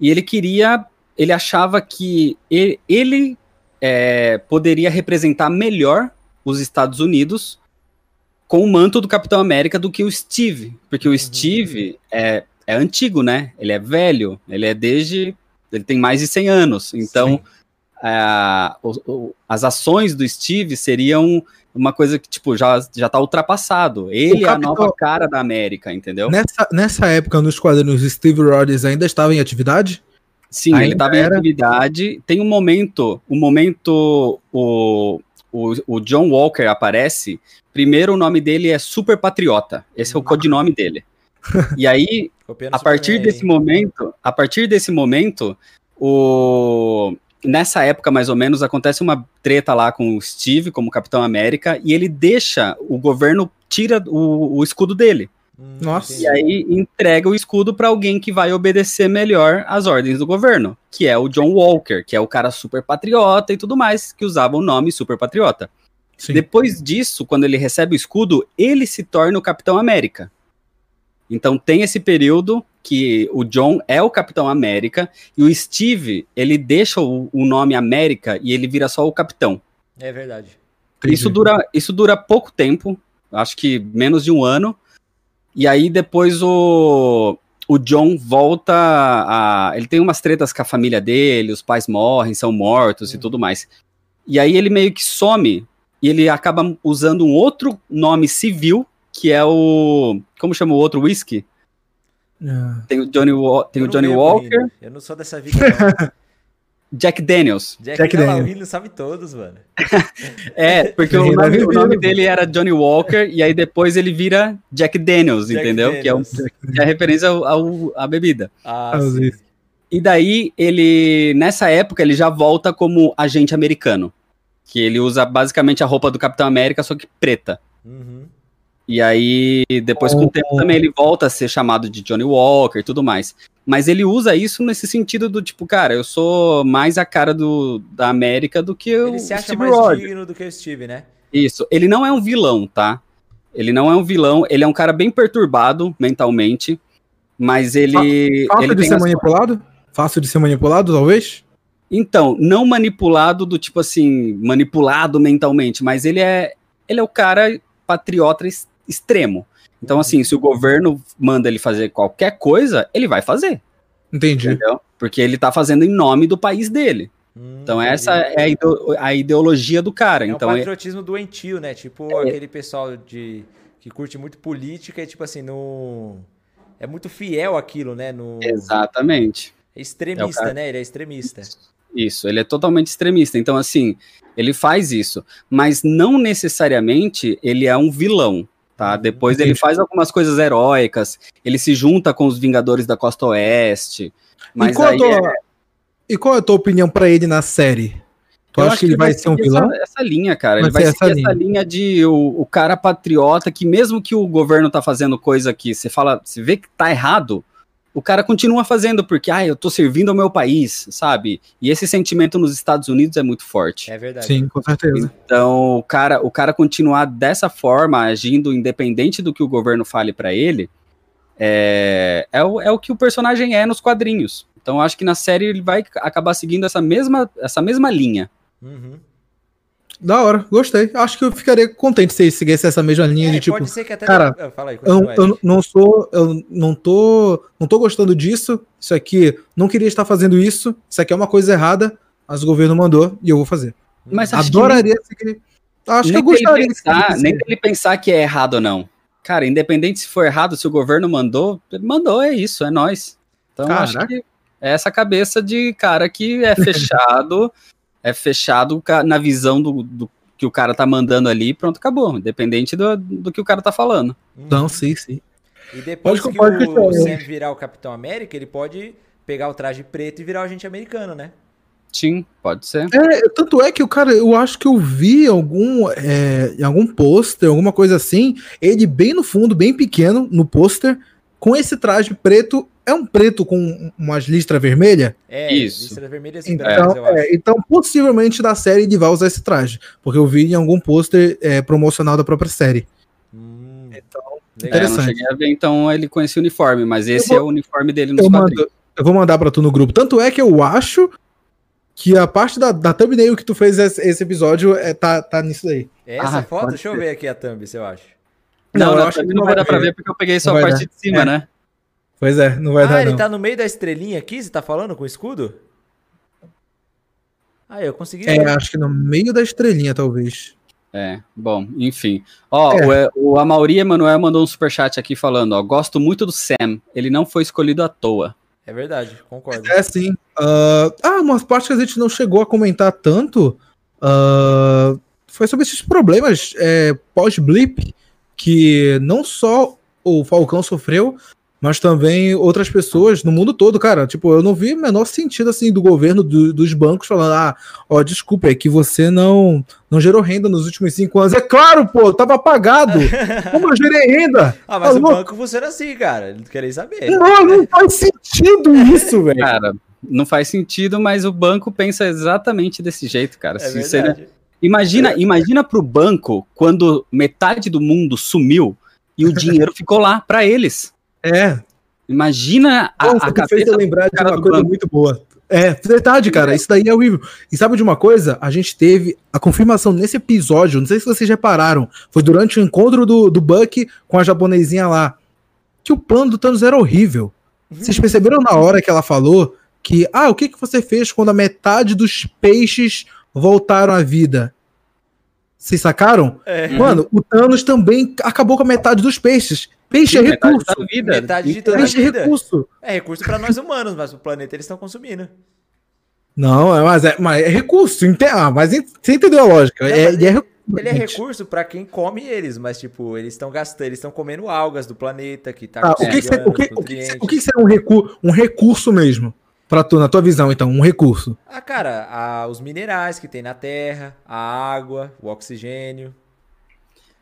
e ele queria, ele achava que ele, ele, é, poderia representar melhor os Estados Unidos com o manto do Capitão América do que o Steve. Porque Uhum. o Steve é, é antigo, né? Ele é velho, ele é desde. Ele tem mais de 100 anos. Então, a- o- o- as ações do Steve seriam uma coisa que, tipo, já, já tá ultrapassado. Ele é a nova cara da América, entendeu? Nessa, nessa época, nos quadrinhos, Steve Rogers ainda estava em atividade? Sim, Ainda ele estava em atividade. Tem um momento, um momento, o, o, o John Walker aparece. Primeiro, o nome dele é Super Patriota. Esse é o codinome dele. E aí, a partir desse momento, a partir desse momento, o nessa época mais ou menos acontece uma treta lá com o Steve como Capitão América e ele deixa o governo tira o, o escudo dele. Hum, Nossa. E aí entrega o escudo para alguém que vai obedecer melhor às ordens do governo, que é o John Walker, que é o cara super patriota e tudo mais, que usava o nome super patriota. Sim. Depois disso, quando ele recebe o escudo, ele se torna o Capitão América. Então tem esse período que o John é o Capitão América e o Steve, ele deixa o, o nome América e ele vira só o Capitão. É verdade. Isso dura, isso dura pouco tempo, acho que menos de um ano. E aí depois o, o John volta a. Ele tem umas tretas com a família dele, os pais morrem, são mortos e tudo mais. E aí ele meio que some e ele acaba usando um outro nome civil, que é o. Como chama o outro whisky? Ah, Tem o Johnny, tem o Johnny Walker. Eu não sou dessa vida. Jack Daniels. Jack, Jack Daniels. Rini sabe todos, mano. É, porque o Ele nome, o nome dele era Johnny Walker e aí depois ele vira Jack Daniels, Jack entendeu? Que é, um, Daniels. que é a referência ao, ao- à bebida. Ah, Ah, sim. E daí ele, nessa época, ele já volta como agente americano. Que ele usa basicamente a roupa do Capitão América, só que preta. Uhum. E aí, depois com o tempo também ele volta a ser chamado de Johnny Walker e tudo mais. Mas ele usa isso nesse sentido do tipo, cara, eu sou mais a cara do, da América do que o Ele se acha Steve mais Rogers. digno do que o Steve, né? Isso. Ele não é um vilão, tá? Ele não é um vilão, ele é um cara bem perturbado mentalmente, mas ele. Fácil ele de tem ser manipulado? Fácil de ser manipulado, talvez? Então, não manipulado do tipo assim, manipulado mentalmente, mas ele é. Ele é o cara patriota extremo. Então, assim, se o governo manda ele fazer qualquer coisa, ele vai fazer, Entendi. entendeu? Porque ele tá fazendo em nome do país dele. Hum, Então, entendi. essa é a, ideo- a ideologia do cara. É então, um é- patriotismo doentio, né? Tipo aquele pessoal de que curte muito política e, tipo assim, no... é muito fiel àquilo, né? No... exatamente. É É extremista, cara- né? Ele é extremista. Isso, ele é totalmente extremista. Então, assim, ele faz isso, mas não necessariamente ele é um vilão, tá? Depois ele Entendi. faz algumas coisas heróicas, ele se junta com os Vingadores da Costa Oeste, E mas qual, a aí tua, é- e qual é a tua opinião pra ele na série? Tu acha que ele vai ser um vilão? Essa, essa linha, cara. Vai ele vai ser seguir essa essa linha, de o, o cara patriota que mesmo que o governo tá fazendo coisa que você fala, você vê que tá errado, o cara continua fazendo porque, ah, eu tô servindo ao meu país, sabe? E esse sentimento nos Estados Unidos é muito forte. É verdade. Sim, com certeza. Então, o cara, o cara continuar dessa forma, agindo independente do que o governo fale pra ele, é, é, o, é o que o personagem é nos quadrinhos. Então, eu acho que na série ele vai acabar seguindo essa mesma, essa mesma linha. Uhum. Da hora, gostei. Acho que eu ficaria contente se ele seguisse essa mesma linha É, de tipo. pode ser que até... cara, Ah, Fala aí, Eu, eu não sou, eu não tô, não tô gostando disso. Isso aqui, não queria estar fazendo isso. Isso aqui é uma coisa errada, mas o governo mandou e eu vou fazer. Mas acho que Adoraria seguir. Acho que nem eu gostaria pensar, seguir. nem ele pensar que é errado ou não. Cara, independente se for errado, se o governo mandou, ele mandou, é isso, é nós. Então, eu acho Caraca. que é essa cabeça de cara que é fechado, é fechado na visão do, do que o cara tá mandando ali, pronto, acabou. Independente do, do que o cara tá falando. Uhum. Não, sim, sim. E depois Pode- que pode o Sam virar o Capitão América, ele pode pegar o traje preto e virar o agente americano, né? Sim, pode ser. É, tanto é que o cara, eu acho que eu vi algum, é, em algum pôster, alguma coisa assim, ele bem no fundo, bem pequeno, no pôster, com esse traje preto. É um preto com umas listras vermelhas? É, Isso. listras vermelhas e Então, brancas, eu acho. é, então, possivelmente da série ele vai usar esse traje. Porque eu vi em algum pôster é, promocional da própria série. Hum, Então, legal. É, eu não interessante. cheguei a ver, então, ele com esse uniforme, mas esse vou- é o uniforme dele nos Eu, quadrinhos. mando, eu vou mandar pra tu no grupo. Tanto é que eu acho que a parte da, da thumbnail que tu fez esse, esse episódio é, tá, tá nisso daí. Essa Ah, foto, deixa eu ser. ver aqui a thumb, se eu acho. Não, eu não, acho que não vai dar pra ver porque eu peguei só a Não parte de cima, É. né? Pois é, não vai ah, dar ele não. tá no meio da estrelinha aqui, você tá falando com o escudo? Ah, eu consegui. É, acho que no meio da estrelinha, talvez. É, bom, enfim. Ó, É. o, o Amauri Emanuel mandou um superchat aqui falando, ó, gosto muito do Sam, ele não foi escolhido à toa. É verdade, concordo. É, sim. Ah, ah, umas partes que a gente não chegou a comentar tanto ah, foi sobre esses problemas é, pós-blip que não só o Falcão sofreu, mas também outras pessoas no mundo todo, cara. Tipo, eu não vi o menor sentido, assim, do governo, do- dos bancos falando, ah, ó, desculpa, é que você não, não gerou renda nos últimos cinco anos. É claro, pô, tava apagado. Como eu gerei renda? Ah, mas o Alô? banco funciona assim, cara. Ele não queria saber. Não, não faz sentido isso, velho. Cara, não faz sentido, mas o banco pensa exatamente desse jeito, cara. É Se você- verdade. Imagina, imagina pro banco quando metade do mundo sumiu e o dinheiro ficou lá pra eles. É, Imagina a, Nossa, a tu fez cabeça eu lembrar de uma coisa banco. muito boa. É, verdade, cara. Isso daí é horrível. E sabe de uma coisa? A gente teve a confirmação nesse episódio, não sei se vocês repararam, foi durante o encontro do, do Buck com a japonesinha lá, que o plano do Thanos era horrível. Vocês perceberam na hora que ela falou que, ah, o que, que você fez quando a metade dos peixes voltaram à vida? Vocês sacaram? É. Mano, o Thanos também acabou com a metade dos peixes. Peixe é metade recurso. da vida. Metade de toda a Peixe é recurso. É recurso pra nós humanos, mas o planeta eles estão consumindo. Não, é- mas é, mas é recurso. ah, mas você entendeu a lógica? É, mas e é recurso, Ele é recurso pra quem come eles, mas tipo, eles estão gastando, eles estão comendo algas do planeta que tá Ah, o que, que, o que, o que, o que seria um, recu um recurso mesmo? Pra tu, na tua visão, então, um recurso. Ah, cara, a- os minerais que tem na terra, a água, o oxigênio.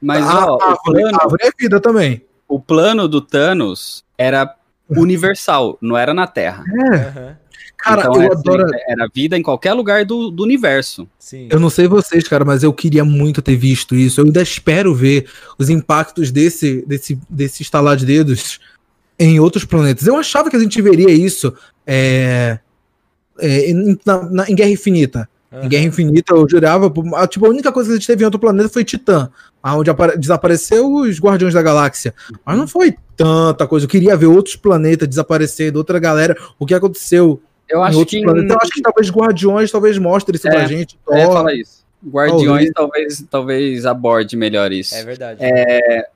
Mas, a, ó, o árvore, plano, árvore é vida também. o plano do Thanos era universal, não era na Terra. Aham, Cara, então, eu é assim, adoro. era vida em qualquer lugar do, do universo. sim. Eu não sei vocês, cara, mas eu queria muito ter visto isso. Eu ainda espero ver os impactos desse, desse, desse estalar de dedos em outros planetas. Eu achava que a gente veria isso é, é, em, na- na- em Guerra Infinita. Aham. Em Guerra Infinita, eu jurava. Tipo, a única coisa que a gente teve em outro planeta foi Titã, onde apare- desapareceu os Guardiões da Galáxia. Mas não foi tanta coisa. Eu queria ver outros planetas desaparecendo, outra galera, o que aconteceu Eu acho que. planetas. Eu acho que talvez Guardiões talvez mostre isso É, pra gente. É, fala isso. Guardiões Talvez. talvez, talvez aborde melhor isso. É verdade.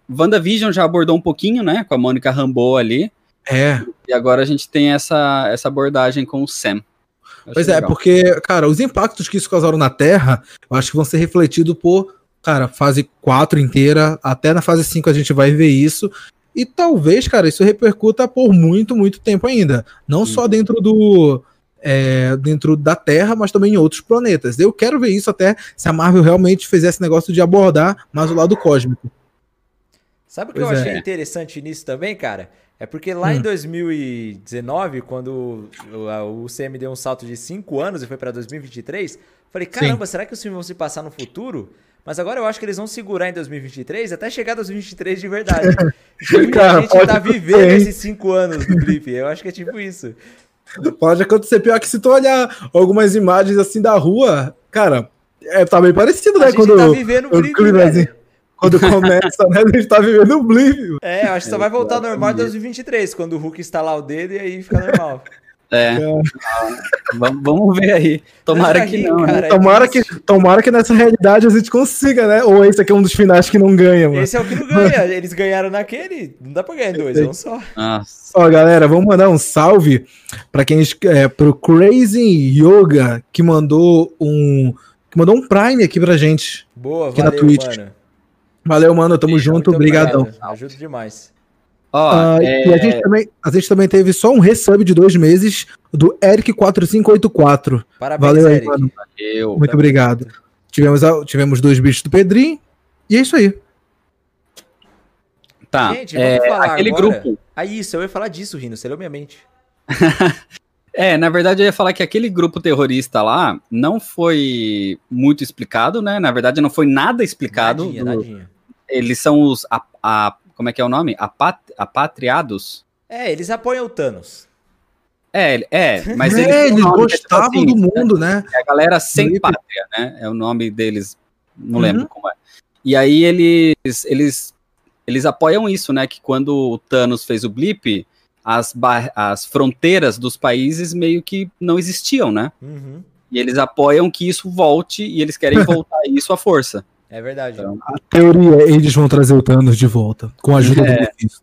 WandaVision já abordou um pouquinho, né? Com a Mônica Rambeau ali. É, E agora a gente tem essa, essa abordagem com o Sam. Pois é, legal. porque, cara, os impactos que isso causaram na Terra, eu acho que vão ser refletidos por, cara, fase 4 inteira, até na fase 5 a gente vai ver isso. E talvez, cara, isso repercuta por muito, muito tempo ainda. Não só dentro do. É, dentro da Terra, mas também em outros planetas. Eu quero ver isso até se a Marvel realmente fizesse negócio de abordar mais o lado cósmico. Sabe o que Pois eu é. achei interessante nisso também, cara? É porque lá Hum. em 2019, quando o, CM deu um salto de 5 anos e foi pra 2023, falei, caramba, será que os filmes vão se passar no futuro? Mas agora eu acho que eles vão segurar em 2023 até chegar 2023 de verdade. Cara, a gente tá vivendo esses 5 anos do blip. Eu acho que é tipo isso. Pode acontecer pior que se tu olhar algumas imagens assim da rua, cara, é, tá bem parecido, A né? gente Quando, tá vivendo o o climazinho. velho. quando começa, né? A gente tá vivendo um blip. É, acho que só vai voltar ao normal em 2023, quando o Hulk instalar o dedo e aí fica normal. É, vamos, vamos ver aí. Tomara que não, né? cara, é Tomara que, difícil. tomara que nessa realidade a gente consiga, né? Ou esse aqui é um dos finais que não ganha, mano. Esse é o que não ganha. Eles ganharam naquele. Não dá pra ganhar em dois, é um só. Nossa. Ó, galera, vamos mandar um salve para quem é, pro Crazy Yoga que mandou um que mandou um Prime aqui pra gente. Boa, Aqui na valeu, Twitch. mano. Valeu, mano, tamo Muito junto, obrigadão. obrigado, Ajuda demais. Ó, Ah, é, E a gente, também, a gente também teve só um resub de dois meses do Eric4584. Parabéns, Valeu aí, Eric. mano. eu, Muito obrigado. Tivemos, a- tivemos dois bichos do Pedrinho. E é isso aí. tá. Gente, vamos é, falar aquele agora. grupo. Ah, isso, eu ia falar disso, Rino. Você leu minha mente. É, na verdade eu ia falar que aquele grupo terrorista lá não foi muito explicado, né? Na verdade não foi nada explicado. Nadinha, do- nadinha. Eles são os. A, a- como é que é o nome? Apat, apatriados? É, eles apoiam o Thanos. É, é, mas é, eles, um eles é tipo gostavam assim, do mundo, né? É a galera sem Felipe. pátria, né? É o nome deles. Não Uhum. lembro como é. E aí eles, eles eles apoiam isso, né? Que quando o Thanos fez o blip, as, as fronteiras dos países meio que não existiam, né? Uhum. E eles apoiam que isso volte e eles querem voltar isso à força. É verdade. Então, A teoria, eles vão trazer o Thanos de volta, com a ajuda É. do Mephisto.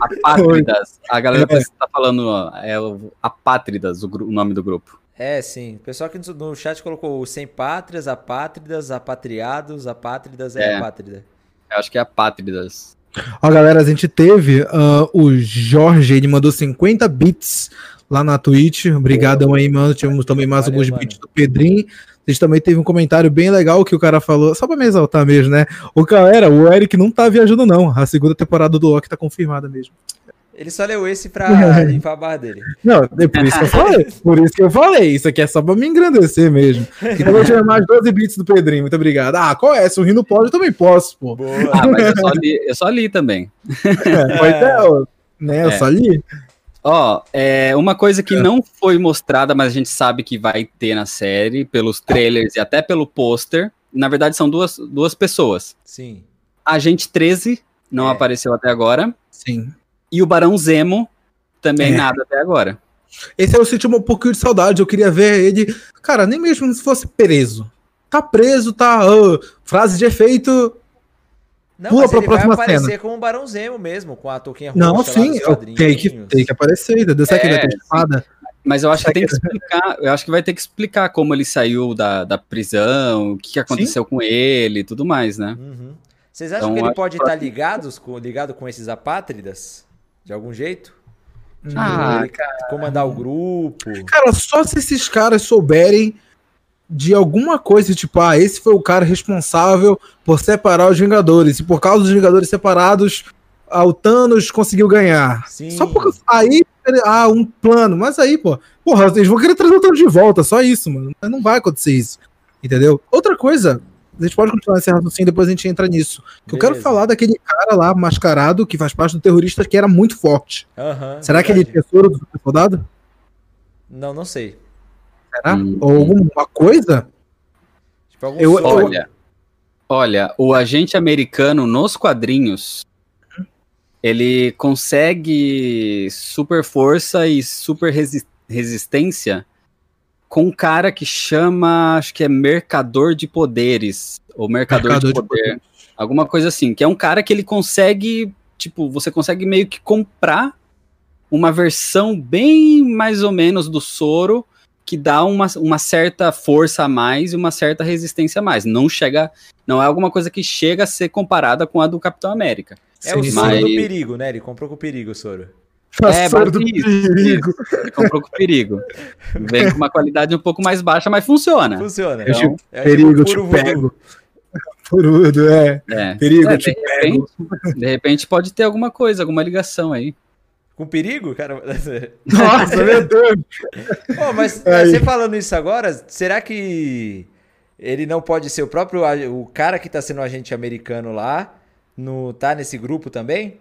Apátridas. A galera É. tá falando, ó, é o Apátridas, o, o nome do grupo. É, sim. O pessoal aqui no- no chat colocou sem pátrias, apátridas, apatriados, apátridas é, É. apátrida. Eu acho que é Apátridas. Ó, galera, a gente teve ah, o Jorge, ele mandou 50 bits lá na Twitch. Obrigadão aí, mano. Tivemos também mais Valeu, alguns mano. bits do Pedrinho. A gente também teve um comentário bem legal que o cara falou, só pra me exaltar mesmo, né? O galera, o Eric não tá viajando, não. A segunda temporada do Loki tá confirmada mesmo. Ele só leu esse pra limpar a barra dele. Não, é por isso que eu falei. Por isso que eu falei. Isso aqui é só pra me engrandecer mesmo. Então eu tive mais 12 bits do Pedrinho. Muito obrigado. Ah, qual é? Se o Rino pode, eu também posso, pô. Boa. Ah, mas eu só li, eu só li também. É, pois é, né? Eu É. só li. Ó, é uma coisa que não foi mostrada, mas a gente sabe que vai ter na série, pelos trailers e até pelo pôster. Na verdade, são duas, duas pessoas. Sim. Agente 13 não É. apareceu até agora. Sim. E o Barão Zemo também É. nada até agora. Esse eu senti um pouquinho de saudade. Eu queria ver ele. Cara, nem mesmo se fosse preso. Tá preso, tá. ah, frase de efeito. Não, Pula mas pra ele vai próxima aparecer cena. com o Barão Zemo mesmo, com a touquinha roxa Não, sim. eu- Tem que, tem que aparecer, entendeu? Será que ele vai ter É, espada? Mas eu acho que tem que explicar, eu acho que vai ter que explicar como ele saiu da, da prisão, o que aconteceu com ele e tudo mais, né? Uhum. Vocês acham Então, que ele pode que- estar ligados com, ligado com esses apátridas? De algum jeito? Ah, Ele comandar o grupo? Cara, só se esses caras souberem de alguma coisa, tipo, ah, esse foi o cara responsável por separar os Vingadores. E por causa dos Vingadores separados, ah, o Thanos conseguiu ganhar. Sim. Só porque aí, ah, um plano. Mas aí, pô, porra, eles vão querer trazer o Thanos de volta, só isso, mano. Não vai acontecer isso. Entendeu? Outra coisa, a gente pode continuar esse raciocínio, depois a gente entra nisso. Que eu quero falar daquele cara lá, mascarado, que faz parte do terrorista, que era muito forte. Aham, Será que ele é verdade. tesouro do soldado? Não, não sei. Será? Hum. Ou alguma coisa? Tipo, algum Eu-. Olha, olha, o agente americano nos quadrinhos, ele consegue super força e super resi- resistência com um cara que chama, acho que é Mercador de Poderes, ou Mercador, Mercador de de Poder, alguma coisa assim, que é um cara que ele consegue, tipo, você consegue meio que comprar uma versão bem mais ou menos do soro que dá uma, uma certa força a mais e uma certa resistência a mais. Não chega, não é alguma coisa que chega a ser comparada com a do Capitão América. É o Sim, soro mas- do perigo, né? Ele comprou com o perigo o soro. É, Soro do mas isso, perigo. Ele comprou com perigo. Vem com uma qualidade um pouco mais baixa, mas funciona. Funciona. Eu te- Então, É perigo, tipo eu te voodoo. pego. Furudo, é. é. Perigo, É, eu te de, repente, de repente pode ter alguma coisa, alguma ligação aí. Com perigo, cara? Nossa, meu Deus. Pô, mas Aí. você falando isso agora, será que ele não pode ser o próprio o cara que tá sendo agente americano lá, no tá nesse grupo também?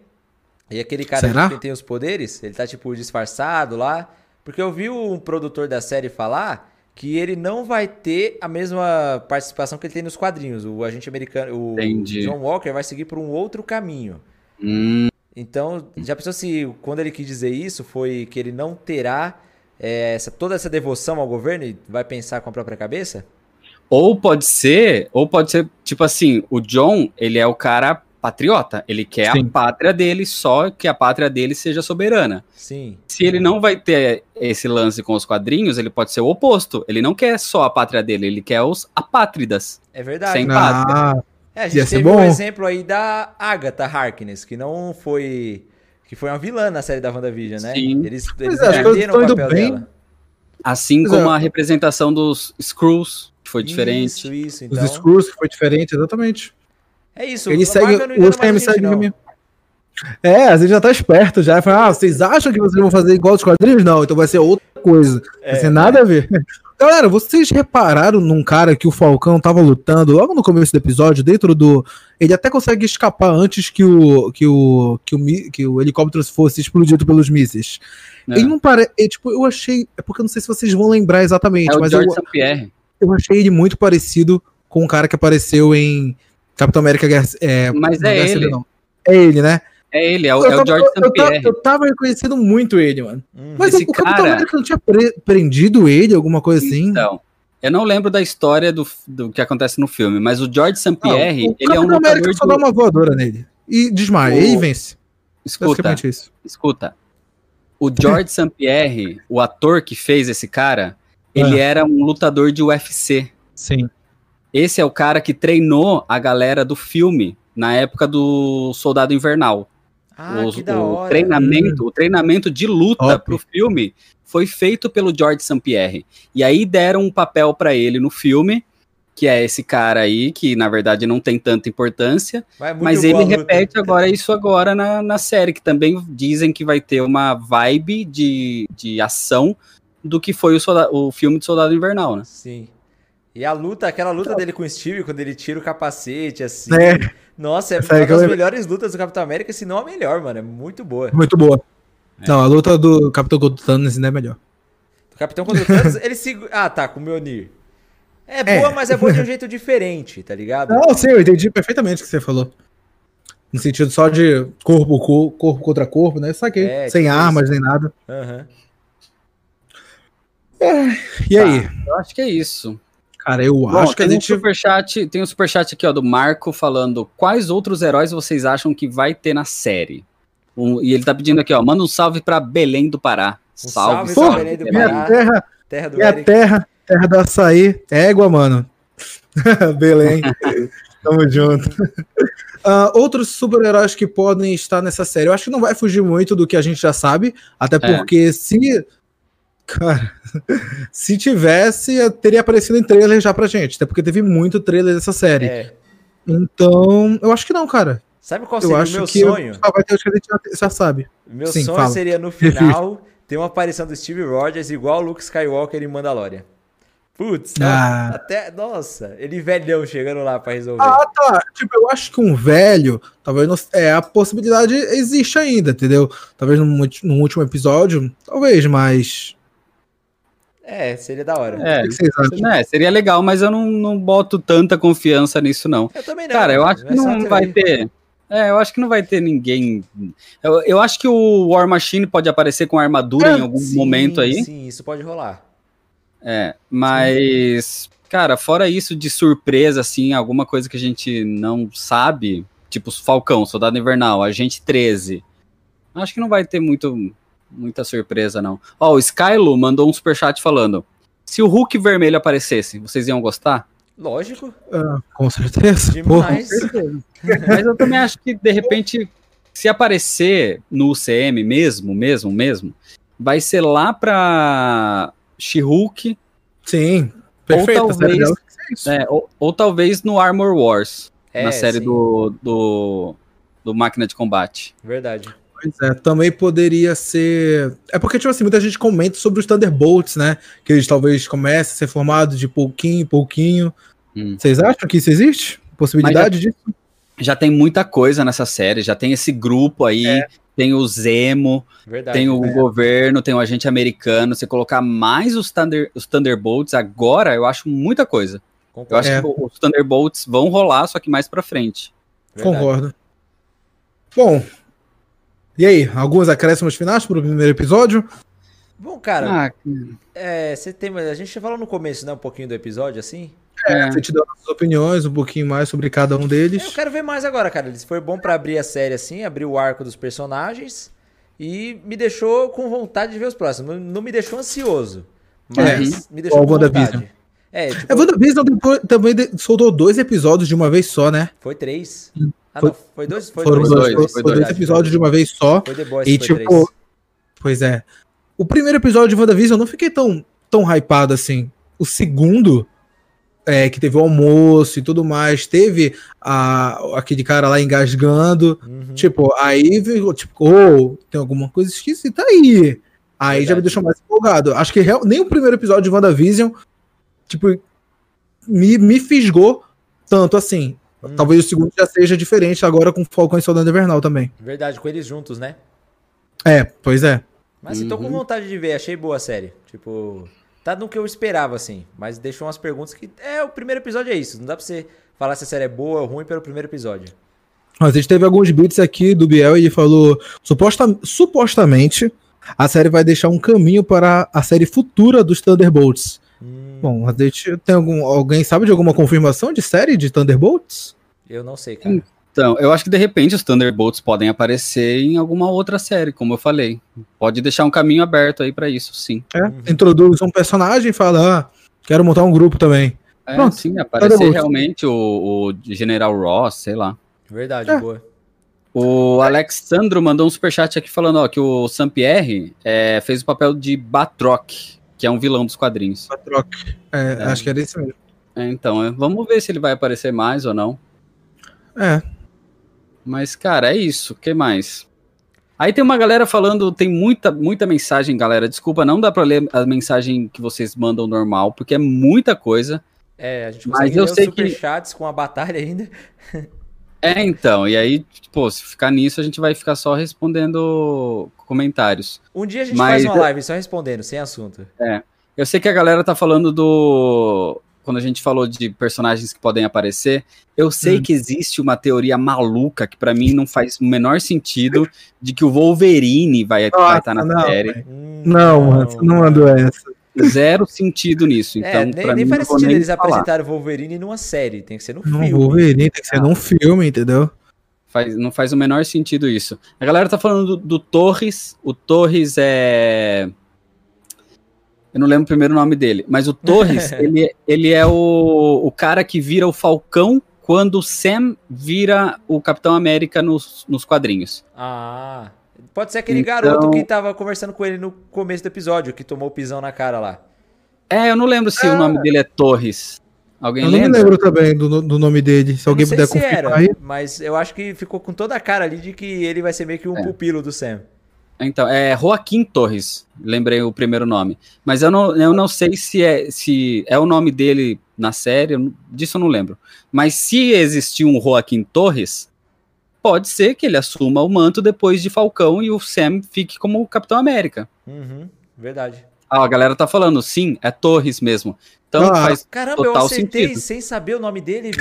E aquele cara Será? que tem os poderes, ele tá tipo disfarçado lá, porque eu vi um produtor da série falar que ele não vai ter a mesma participação que ele tem nos quadrinhos. O agente americano, o Entendi. John Walker vai seguir por um outro caminho. Hum, Então, já pensou se quando ele quis dizer isso foi que ele não terá é, essa, toda essa devoção ao governo e vai pensar com a própria cabeça? Ou pode ser, ou pode ser, tipo assim, o John, ele é o cara patriota. Ele quer Sim. a pátria dele, só que a pátria dele seja soberana. Sim. Se ele não vai ter esse lance com os quadrinhos, ele pode ser o oposto. Ele não quer só a pátria dele, ele quer os apátridas. É verdade. Sem- Ah, É, a gente teve um bom. exemplo aí da Agatha Harkness, que não foi. que foi uma vilã na série da WandaVision, né? Sim. Eles, eles é, entenderam o papel bem. dela. Assim Pois como é. a representação dos Screws, que foi diferente. Isso, isso. os Então, discursos que foi diferente, exatamente. é isso. Ele a segue, o Sam gente, segue caminho. É, às vezes já tá esperto já. Fala, ah, vocês acham que vocês vão fazer igual os quadrinhos? Não, então vai ser outra coisa. É, vai ser nada a ver. Galera, vocês repararam num cara que o Falcão tava lutando logo no começo do episódio, dentro do. Ele até consegue escapar antes que o, que o, que o, que o helicóptero fosse explodido pelos mísseis. É. Ele não parece. Tipo, eu achei. É porque eu não sei se vocês vão lembrar exatamente, É mas eu, eu achei ele muito parecido com o cara que apareceu em Capitão América Guerra, é, Mas é Guerra ele. Civil, não. É ele, né? É ele, é o, é o George eu, St. Pierre. eu tava reconhecendo muito ele, mano. Hum. Mas Esse o Capitão cara- América não tinha pre- prendido ele, alguma coisa assim? Então, eu não lembro da história do, do que acontece no filme, mas o George St. Pierre, o ele é um Capitão América lutador só dá uma voadora nele. E desmaia, O- e vence. Escuta, isso. escuta. O George St. Pierre, o ator que fez esse cara, ele Ah. era um lutador de UFC. Sim. Esse é o cara que treinou a galera do filme na época do Soldado Invernal. Ah, Os- que da o hora. treinamento, o treinamento de luta Top. pro filme foi feito pelo George St. Pierre. E aí deram um papel pra ele no filme, que é esse cara aí, que na verdade não tem tanta importância, Mas, é ele luta. repete agora isso agora na, na série, que também dizem que vai ter uma vibe de, de ação do que foi o, solda- o filme de Soldado Invernal, né? Sim. E a luta, aquela luta dele com o Steve, quando ele tira o capacete, assim. É, Nossa, é Essa uma eu das melhores lutas do Capitão América, se não a melhor, mano. É muito boa. muito boa. Não, a luta do Capitão contra o Thanos ainda é melhor. O Capitão contra o Thanos, ele segura. Ah, tá, com o Mjolnir. É É. boa, mas é boa de um jeito diferente, tá ligado? Não, sim, eu entendi perfeitamente o que você falou. No sentido só de corpo, co- corpo contra corpo, né? Saquei. É, Sem tipo armas nem nada. Aham. E aí? Eu acho que é isso. Cara, eu Bom, acho que a tem gente. um superchat, tem um superchat aqui ó, do Marco falando quais outros heróis vocês acham que vai ter na série? Um- e ele tá pedindo aqui, ó, manda um salve pra Belém do Pará. Um salve, salve pra salve. Belém do Minha Pará. terra, Terra do minha Eric. terra, terra do açaí. Égua, mano. Belém. Tamo junto. Ah, outros super-heróis que podem estar nessa série. Eu acho que não vai fugir muito do que a gente já sabe. Até porque se. Cara, se tivesse, teria aparecido em trailer já pra gente. Até porque teve muito trailer dessa série. É. Então, eu acho que não, cara. Sabe qual eu seria o meu sonho? só vai ter os que a gente já, sabe. Meu Sim, sonho fala. seria no final ter uma aparição do Steve Rogers igual o Luke Skywalker em Mandalorian. Putz, Ah. até. Nossa, ele velhão chegando lá pra resolver. Ah, tá. Tipo, eu acho que um velho, talvez não, é a possibilidade existe ainda, entendeu? Talvez num último episódio, talvez, mas É, seria da hora. É, né, seria legal, mas eu não, não boto tanta confiança nisso, não. Eu também não. Cara, eu acho que não vai ter. É, eu acho que não vai ter ninguém. Eu, eu acho que o War Machine pode aparecer com armadura em algum Sim, momento aí. Sim, isso pode rolar. É, mas, cara, fora isso de surpresa, assim, alguma coisa que a gente não sabe, tipo Falcão, Soldado Invernal, Agente 13. Acho que não vai ter muito, muita surpresa, não. Ó, o Skylo mandou um superchat falando: se o Hulk vermelho aparecesse, vocês iam gostar? Lógico, Ah, com certeza. Demais. Mas eu também acho que, de repente, se aparecer no UCM mesmo, mesmo, mesmo, vai ser lá pra She-Hulk, Sim, perfeito. Ou talvez- é é, ou, ou talvez no Armor Wars, É, na série sim, do, do, do Máquina de Combate. Verdade. Pois é, também poderia ser. É porque, tipo assim, muita gente comenta sobre os Thunderbolts, né? Que eles talvez comecem a ser formados de pouquinho em pouquinho. Hum. Vocês acham que isso existe? Possibilidade disso? Já tem muita coisa nessa série, já tem esse grupo aí, É. tem o Zemo, Verdade. tem o governo, tem o agente americano. Você colocar mais os, Thunder, os Thunderbolts agora, eu acho muita coisa. Eu Concordo. acho É. que os Thunderbolts vão rolar, só que mais pra frente. Verdade. Concordo. Bom. E aí, alguns acréscimos finais pro primeiro episódio? Bom, cara, Ah, é, você tem, a gente já falou no começo, né, um pouquinho do episódio, assim. é. A gente deu nossas opiniões, um pouquinho mais sobre cada um Eu deles. quero ver mais agora, cara. Isso foi bom pra abrir a série assim, abrir o arco dos personagens e me deixou com vontade de ver os próximos. Não, me deixou ansioso, mas me deixou Igual com o vontade. É, tipo, É, WandaVision depois- também de- soltou dois episódios de uma vez só, né? foi três. Ah, Foi- não, foi dois? Foi Foram dois, dois, dois, foi- dois verdade, episódios de uma vez só. Foi The Boys, E foi tipo, três. pois é. O primeiro episódio de WandaVision eu não fiquei tão, tão hypado assim. O segundo, é, que teve o almoço e tudo mais, teve a, aquele cara lá engasgando. Uhum. Tipo, aí ficou tipo, oh, tem alguma coisa esquisita aí. Aí já Verdade. me deixou mais empolgado. Acho que real- nem o primeiro episódio de WandaVision, tipo, me, me fisgou tanto assim. Hum. Talvez o segundo já seja diferente agora com Falcão e Soldado Invernal também. Verdade, com eles juntos, né? É, pois é. Mas assim, tô com Uhum. vontade de ver, achei boa a série. Tipo, tá no que eu esperava, assim. Mas deixou umas perguntas que. É, o primeiro episódio é isso. Não dá pra você falar se a série é boa ou ruim pelo primeiro episódio. Mas a gente teve alguns beats aqui do Biel e ele falou: suposta, supostamente a série vai deixar um caminho para a série futura dos Thunderbolts. Hum, Bom, tem algum. Alguém sabe de alguma confirmação de série de Thunderbolts? eu não sei, cara. Então, eu acho que de repente os Thunderbolts podem aparecer em alguma outra série, como eu falei. Pode deixar um caminho aberto aí pra isso, sim. É, Introduz um personagem e fala: ah, quero montar um grupo também. É, Pronto, sim, aparecer realmente o, o General Ross, sei lá. Verdade, É. boa. O Alexandro mandou um superchat aqui falando ó, que o Saint-Pierre é, fez o papel de Batroc, que é um vilão dos quadrinhos. A troca. É, É. Acho que era isso mesmo. É, então, é, vamos ver se ele vai aparecer mais ou não. É. Mas, cara, é isso. O que mais? Aí tem uma galera falando, tem muita, muita mensagem, galera. Desculpa, não dá pra ler a mensagem que vocês mandam normal, porque é muita coisa. É, a gente Mas eu ler os sei que- superchats com a batalha ainda. É, então, e aí, pô, se ficar nisso, a gente vai ficar só respondendo comentários. Um dia a gente Mas faz uma eu- live só respondendo, sem assunto. Eu sei que a galera tá falando do. Quando a gente falou de personagens que podem aparecer, eu sei Hum. que existe uma teoria maluca que pra mim não faz o menor sentido de que o Wolverine vai vai estar na não, série. Não, mano, você não mandou essa. Zero sentido nisso. Então, é, nem, nem mim, faz sentido nem eles falar. apresentarem o Wolverine numa série, tem que ser no Não filme. ver, tem que ser num filme, entendeu? Faz, não faz o menor sentido isso. A galera tá falando do, do Torres. O Torres é. Eu não lembro o primeiro nome dele, mas o Torres, ele, ele é o, o cara que vira o Falcão quando o Sam vira o Capitão América nos, nos quadrinhos. Ah, pode ser aquele Então- garoto que tava conversando com ele no começo do episódio, que tomou o pisão na cara lá. É, eu não lembro se o nome dele é Torres. Alguém Eu não me lembra? lembro também do, do nome dele. Se Eu alguém não sei puder se confirmar era, aí. mas eu acho que ficou com toda a cara ali de que ele vai ser meio que um É. pupilo do Sam. Então, é Joaquim Torres, lembrei o primeiro nome. Mas eu não, eu não sei se é, se é o nome dele na série, disso eu não lembro. Mas se existir um Joaquim Torres, pode ser que ele assuma o manto depois de Falcão e o Sam fique como o Capitão América. Uhum, verdade. Ah, a galera tá falando, sim, é Torres mesmo. Então Ah. faz, Caramba, eu Total acertei sentido. sem saber o nome dele,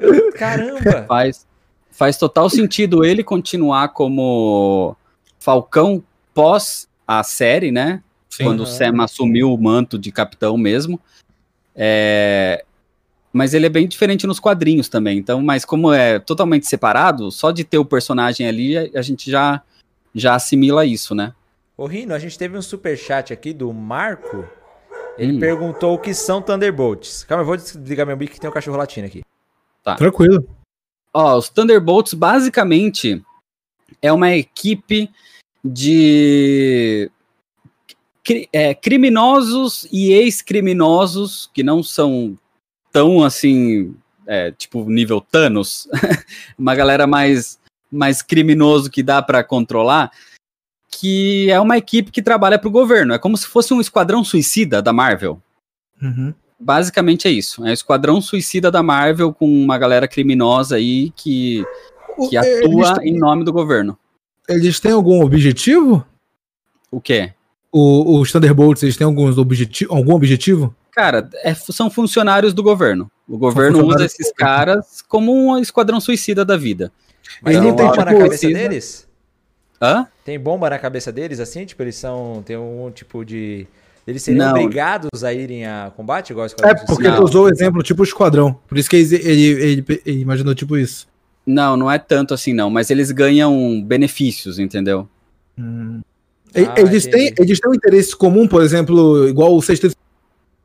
velho. Caramba. faz, faz total sentido ele continuar como Falcão pós a série, né? Sim. quando o Aham. Sam assumiu o manto de capitão mesmo. É, Mas ele é bem diferente nos quadrinhos também. Então, mas como é totalmente separado, só de ter o personagem ali, a, a gente já, já assimila isso, né? Ô, Rino, a gente teve um superchat aqui do Marco. Ele Hum. perguntou o que são Thunderbolts. Calma, eu vou desligar meu mic que tem um cachorro latindo aqui. Tranquilo. Ó, os Thunderbolts basicamente é uma equipe de cri- é, criminosos e ex-criminosos que não são tão assim, é, tipo nível Thanos, uma galera mais mais criminoso que dá pra controlar, que é uma equipe que trabalha pro governo. É como se fosse um esquadrão suicida da Marvel. Uhum. Basicamente é isso. É o esquadrão suicida da Marvel com uma galera criminosa aí que que Eles atua têm- em nome do governo. Eles têm algum objetivo? O quê? O- os Thunderbolts, eles têm alguns objeti algum objetivo? Cara, é- são funcionários do governo. O governo usa esses caras como um esquadrão suicida da vida. Mas Ele tem tem, bomba na cabeça precisa- deles? Hã? Tem bomba na cabeça deles, assim? Tipo, eles são. Tem um tipo de. Eles seriam Não. obrigados a irem a combate, igual os É, porque tu usou o exemplo tipo esquadrão. Por isso que ele, ele, ele- ele imaginou tipo isso. Não, não é tanto assim não, mas eles ganham benefícios, entendeu? E- Ah, eles, têm, eles têm um interesse comum, por exemplo, igual o Sexteto,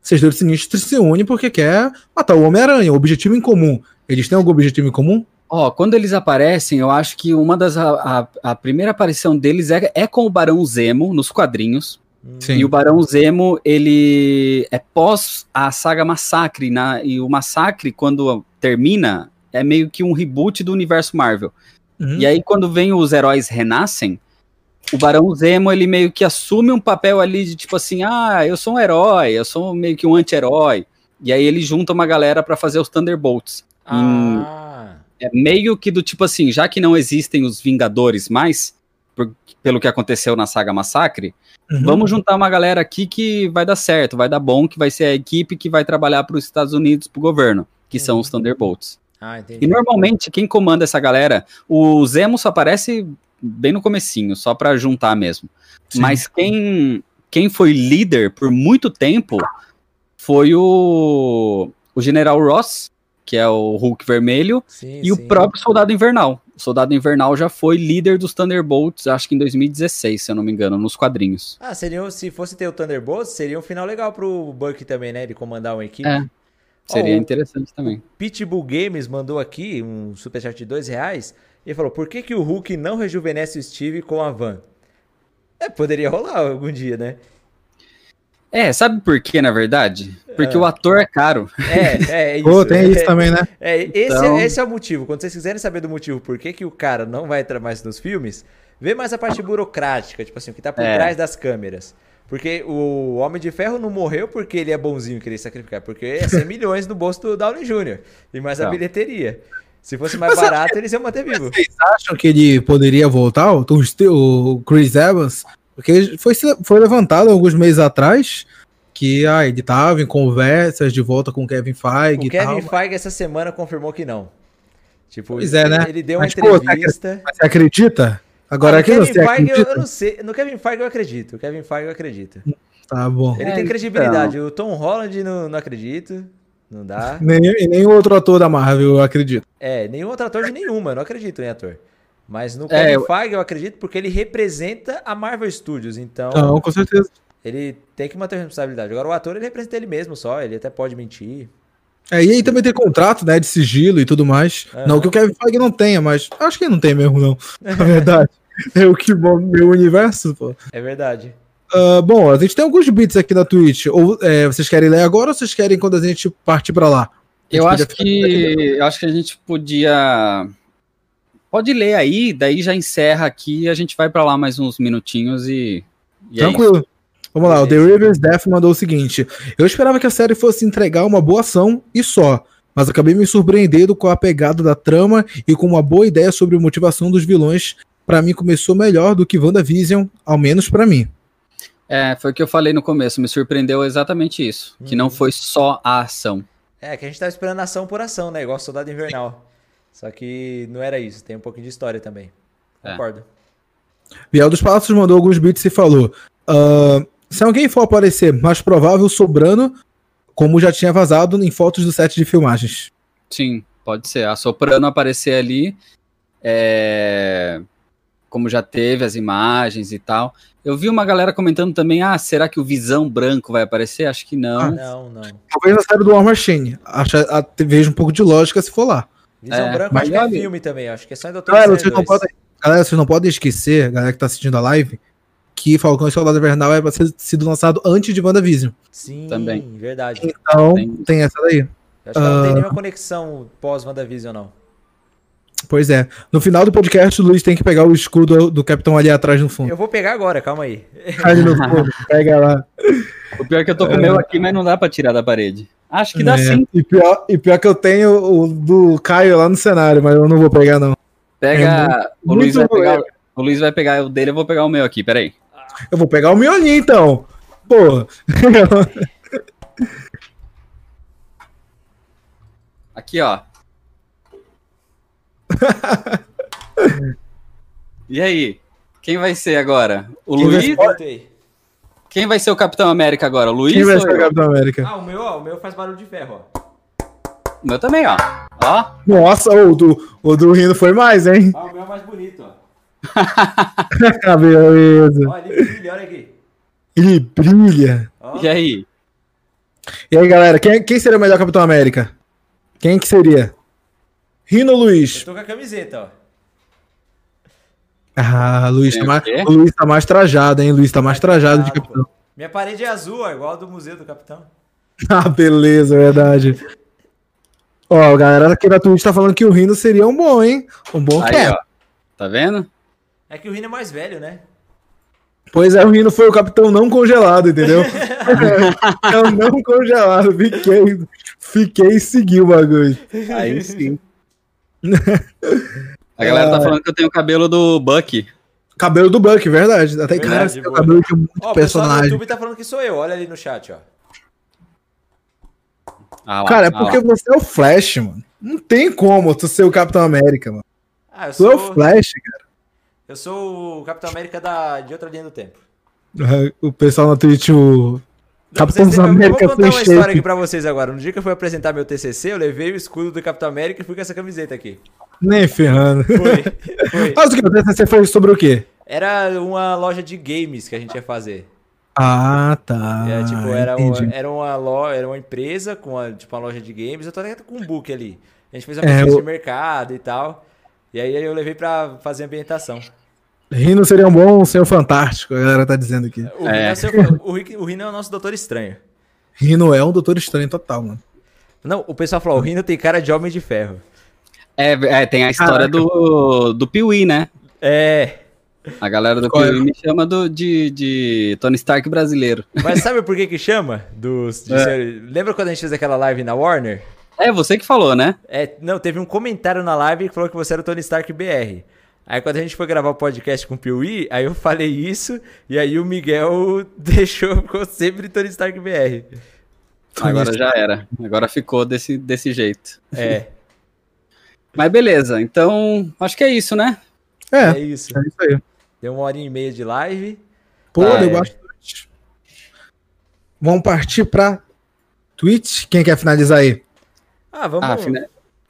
Sexteto Sinistro se une porque quer matar o Homem-Aranha, o objetivo em comum. Eles têm algum objetivo em comum? Ó, quando eles aparecem, eu acho que uma das a, a- a primeira aparição deles é, é com o Barão Zemo nos quadrinhos. Hum, Sim. E o Barão Zemo, ele é pós a saga Massacre, na, e o Massacre, quando termina, é meio que um reboot do universo Marvel. Uhum. E aí, quando vem os heróis renascem, o Barão Zemo, ele meio que assume um papel ali de tipo assim, ah, eu sou um herói, eu sou meio que um anti-herói. E aí ele junta uma galera pra fazer os Thunderbolts. Ah, É meio que do tipo assim, já que não existem os Vingadores mais, por- pelo que aconteceu na saga Massacre, Uhum. vamos juntar uma galera aqui que vai dar certo, vai dar bom, que vai ser a equipe que vai trabalhar para os Estados Unidos, para o governo, que são os Thunderbolts. Ah. E normalmente quem comanda essa galera, o Zemo só aparece bem no comecinho, só para juntar mesmo. Sim. Mas quem, quem foi líder por muito tempo foi o, o General Ross, que é o Hulk vermelho, Sim, e o sim. próprio Soldado Invernal. O Soldado Invernal já foi líder dos Thunderbolts, acho que em 2016, se eu não me engano, nos quadrinhos. Ah, seria, se fosse ter o Thunderbolts, seria um final legal pro Buck também, né? Ele comandar uma equipe. É. Seria Ó, o interessante também. Pitbull Games mandou aqui um superchat de dois reais. E falou: por que, que o Hulk não rejuvenesce o Steve com a van? É, poderia rolar algum dia, né? É, sabe por quê, na verdade? Porque É. o ator é caro. É, é isso. Pô, tem é, isso também, né? É, esse, Então- é, esse é o motivo. Quando vocês quiserem saber do motivo por que, que o cara não vai entrar mais nos filmes, vê mais a parte burocrática, tipo assim, o que tá por É. trás das câmeras. Porque o Homem de Ferro não morreu porque ele é bonzinho e queria sacrificar, porque ia ser milhões no bolso do Downey Jr. E mais a Não. bilheteria. Se fosse mais Mas é- barato, eles iam manter vivo. Vocês acham que ele poderia voltar, o, Tom Ste- o Chris Evans? Porque foi, foi levantado alguns meses atrás que ah, ele tava em conversas de volta com o Kevin Feige O e Kevin tal. Feige essa semana confirmou que não. Tipo, Pois é, né? ele deu uma Mas, pô, entrevista. Mas Você acredita? Agora Ah, aqui você Kevin Feige, eu, acredita? eu não sei. No Kevin Feige eu acredito. O Kevin Feige eu acredito. Tá bom. Ele É, tem então. credibilidade. O Tom Holland não, não acredito. Não dá. Nem, e nem outro ator da Marvel, eu acredito. É, nenhum outro ator de nenhuma. Eu não acredito em ator. Mas no É, Kevin eu- Feige eu acredito porque ele representa a Marvel Studios. Então, Não, com certeza. ele tem que manter a responsabilidade. Agora, o ator, ele representa ele mesmo só. Ele até pode mentir. É, e aí também tem contrato, né, de sigilo e tudo mais. Aham. Não que o Kevin Feige não tenha, mas acho que não tem mesmo, não. Na verdade. é o que bom meu universo, pô. É verdade. Ah, bom, a gente tem alguns bits aqui na Twitch. Ou é, vocês querem ler agora ou vocês querem quando a gente partir pra lá? Eu acho que acho que a gente podia pode ler aí, daí já encerra aqui e a gente vai pra lá mais uns minutinhos e, e é Tranquilo. Vamos lá, o The. Rivers Death mandou o seguinte: Eu esperava que a série fosse entregar uma boa ação e só, mas acabei me surpreendendo com a pegada da trama e com uma boa ideia sobre a motivação dos vilões. Pra mim, começou melhor do que WandaVision, ao menos pra mim. É, foi o que eu falei no começo, me surpreendeu exatamente isso, que não Uhum. foi só a ação. É, que a gente tava esperando ação por ação, né? Igual Soldado Invernal. Só que não era isso. Tem um pouquinho de história também. É. Concordo. Biel dos Passos mandou alguns bits e falou: "Ah, Se alguém for aparecer, mais provável sobrando, como já tinha vazado em fotos do set de filmagens. Sim, pode ser. A Soprano aparecer ali, é, como já teve as imagens e tal. Eu vi uma galera comentando também, ah, será que o Visão Branco vai aparecer? Acho que não. Ah, Não, não. Talvez na série do War Machine. Acho, a- vejo um pouco de lógica se for lá. Visão É, Branco mas acho que é filme também. Acho que é só em Doutor Galera, vocês não 2. podem, galera, vocês não podem esquecer, galera que tá assistindo a live, que Falcão e Soldado Invernal é pra ser sido lançado antes de WandaVision. Sim, Também. verdade. Então, Tem. tem essa daí. Eu acho que ela não tem Ah. nenhuma conexão pós-WandaVision, não. Pois é. No final do podcast, o Luiz tem que pegar o escudo do Capitão ali atrás no fundo. Eu vou pegar agora, calma aí. Ali no fundo. Pega lá. O pior é que eu tô com o meu aqui, mas não dá pra tirar da parede. Acho que dá É. sim. E pior, e pior que eu tenho o do Caio lá no cenário, mas eu não vou pegar, não. Pega. o, Luiz vai pegar, o Luiz vai pegar o dele, eu vou pegar o meu aqui, peraí. Eu vou pegar o miolinho, então. Pô. Aqui, ó. e aí? Quem vai ser agora? O Quem Luiz? Quem vai ser o Capitão América agora? O Luiz Quem vai ser o? Capitão América? Ah, o meu, ó, o meu faz barulho de ferro, ó. O meu também, ó. Ó. Nossa, o do, o do Rino foi mais, hein? Ah, o meu é mais bonito, ó. Ah, beleza. Ó, ele brilha, olha aqui. Ele brilha. Ó. E aí? E aí, galera, quem, quem seria o melhor Capitão América? Quem que seria? Rino ou Eu Luiz? tô com a camiseta, ó. Ah, Luiz tá o mais, o Luiz tá mais trajado, hein? Luiz tá mais trajado de capitão. Minha parede é azul, ó, igual a do Museu do Capitão. Ah, beleza, verdade. Ó, a galera aqui na Twitch tá falando que o Rino seria um bom, hein? Um bom Aí, cap. ó. Tá vendo? É que o Rino é mais velho, né? Pois é, o Rino foi o capitão não congelado, entendeu? é o não congelado. Fiquei, fiquei e segui o bagulho. Aí sim. A galera tá falando que eu tenho o cabelo do Bucky. Cabelo do Buck, verdade. Até cara, Verdade, você tem o cabelo de muito Ó, o personagem. YouTube tá falando que sou eu. Olha ali no chat, ó. Ah lá, Cara, é ah porque lá. você é o Flash, mano. Não tem como tu ser o Capitão América, mano. Ah, eu Tu é o sou, Flash, cara. eu sou o Capitão América da, de outra linha do tempo. O pessoal na Twitch, o Capitão América eu vou contar uma história aqui pra vocês agora. No dia que eu fui apresentar meu TCC, eu levei o escudo do Capitão América e fui com essa camiseta aqui. Nem ferrando. Foi, foi. Mas o que? Você foi sobre o quê? Era uma loja de games que a gente ia fazer. Ah, tá. É, tipo, era, uma, era, uma loja, era uma empresa com uma, tipo, uma loja de games. Eu tô até com um book ali. A gente fez uma É, pesquisa eu- de mercado e tal. E aí eu levei pra fazer ambientação. Rino seria um bom senhor fantástico, a galera tá dizendo aqui. O, É. Rino, é o seu- o, Rick- o Rino é o nosso doutor estranho. Rino é um doutor estranho total, mano. Não, o pessoal falou, o Rino tem cara de homem de ferro. É, é, tem a história do, do Piuí, né? É, A galera do é? Piuí me chama do, de, de Tony Stark brasileiro. mas sabe por que que chama? Dos, de É. ser- Lembra quando a gente fez aquela live na Warner? É, você que falou, né? É, não, teve um comentário na live que falou que você era o Tony Stark BR. Aí quando a gente foi gravar o podcast com o Piuí, aí eu falei isso, e aí o Miguel deixou, ficou sempre Tony Stark BR. Agora já era. Agora ficou desse, desse jeito. É, Mas beleza, então acho que é isso, né? É, é é isso. isso aí. Deu uma horinha e meia de live. Pô, Ah, deu é. bastante. Vamos partir pra Twitch. Quem quer finalizar aí? Ah, vamos. Ah, fina-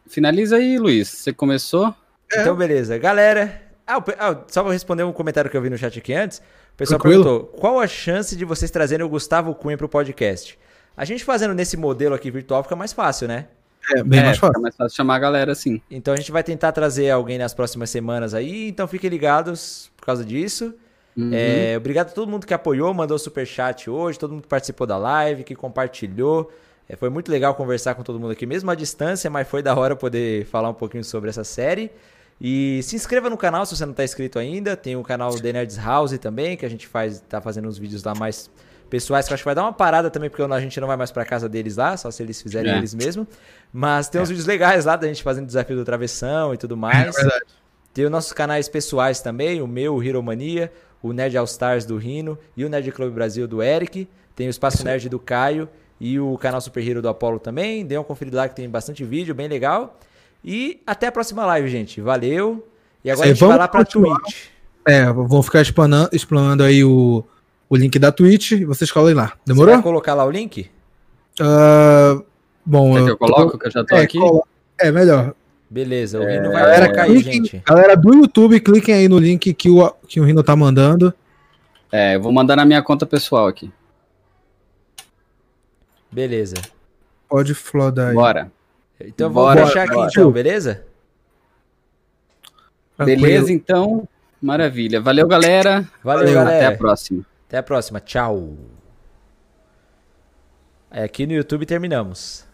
finaliza aí, Luiz. Você começou? Então, beleza. Galera. Ah, o ah, só vou responder um comentário que eu vi no chat aqui antes. O pessoal Tranquilo. perguntou: qual a chance de vocês trazerem o Gustavo Cunha pro podcast? A gente fazendo nesse modelo aqui virtual fica mais fácil, né? É, bem é, mais fácil. fica mais fácil chamar a galera assim. Então a gente vai tentar trazer alguém nas próximas semanas aí. Então fiquem ligados por causa disso. Uhum. É, obrigado a todo mundo que apoiou, mandou superchat hoje, todo mundo que participou da live, que compartilhou. É, foi muito legal conversar com todo mundo aqui, mesmo à distância, mas foi da hora poder falar um pouquinho sobre essa série. E se inscreva no canal se você não está inscrito ainda. Tem o canal The Nerds House também, que a gente faz, tá fazendo uns vídeos lá mais pessoais, que eu acho que vai dar uma parada também, porque a gente não vai mais pra casa deles lá, só se eles fizerem É. eles mesmo. Mas tem uns vídeos legais lá da gente fazendo desafio do travessão e tudo mais. É verdade. Tem os nossos canais pessoais também, o meu, o Hero Mania, o Nerd All Stars do Rino e o Nerd Club Brasil do Eric. Tem o Espaço Nerd do Caio e o canal Super Hero do Apollo também. Dê uma conferida lá que tem bastante vídeo, bem legal. E até a próxima live, gente. Valeu. E agora aí, a gente vai vamos lá pra continuar. Twitch. É, vou ficar explanando, explanando aí o, o link da Twitch e vocês colhem lá. Você Demorou? vai colocar lá o link? Ah, bom, Quer que eu tô- coloco, que eu já tô é, aqui? cola- é, melhor. Beleza, o Rino vai Galera, aí, cliquem, gente. galera do YouTube, cliquem aí no link que o, que o Rino tá mandando. É, eu vou mandar na minha conta pessoal aqui. Beleza. Pode flodar aí. Bora. Então eu vou Bora, aqui bora. então, beleza? Tranquilo. Beleza, então. Maravilha. Valeu, galera. Valeu, Valeu, galera. Até a próxima. Até a próxima. Tchau. É, aqui no YouTube terminamos.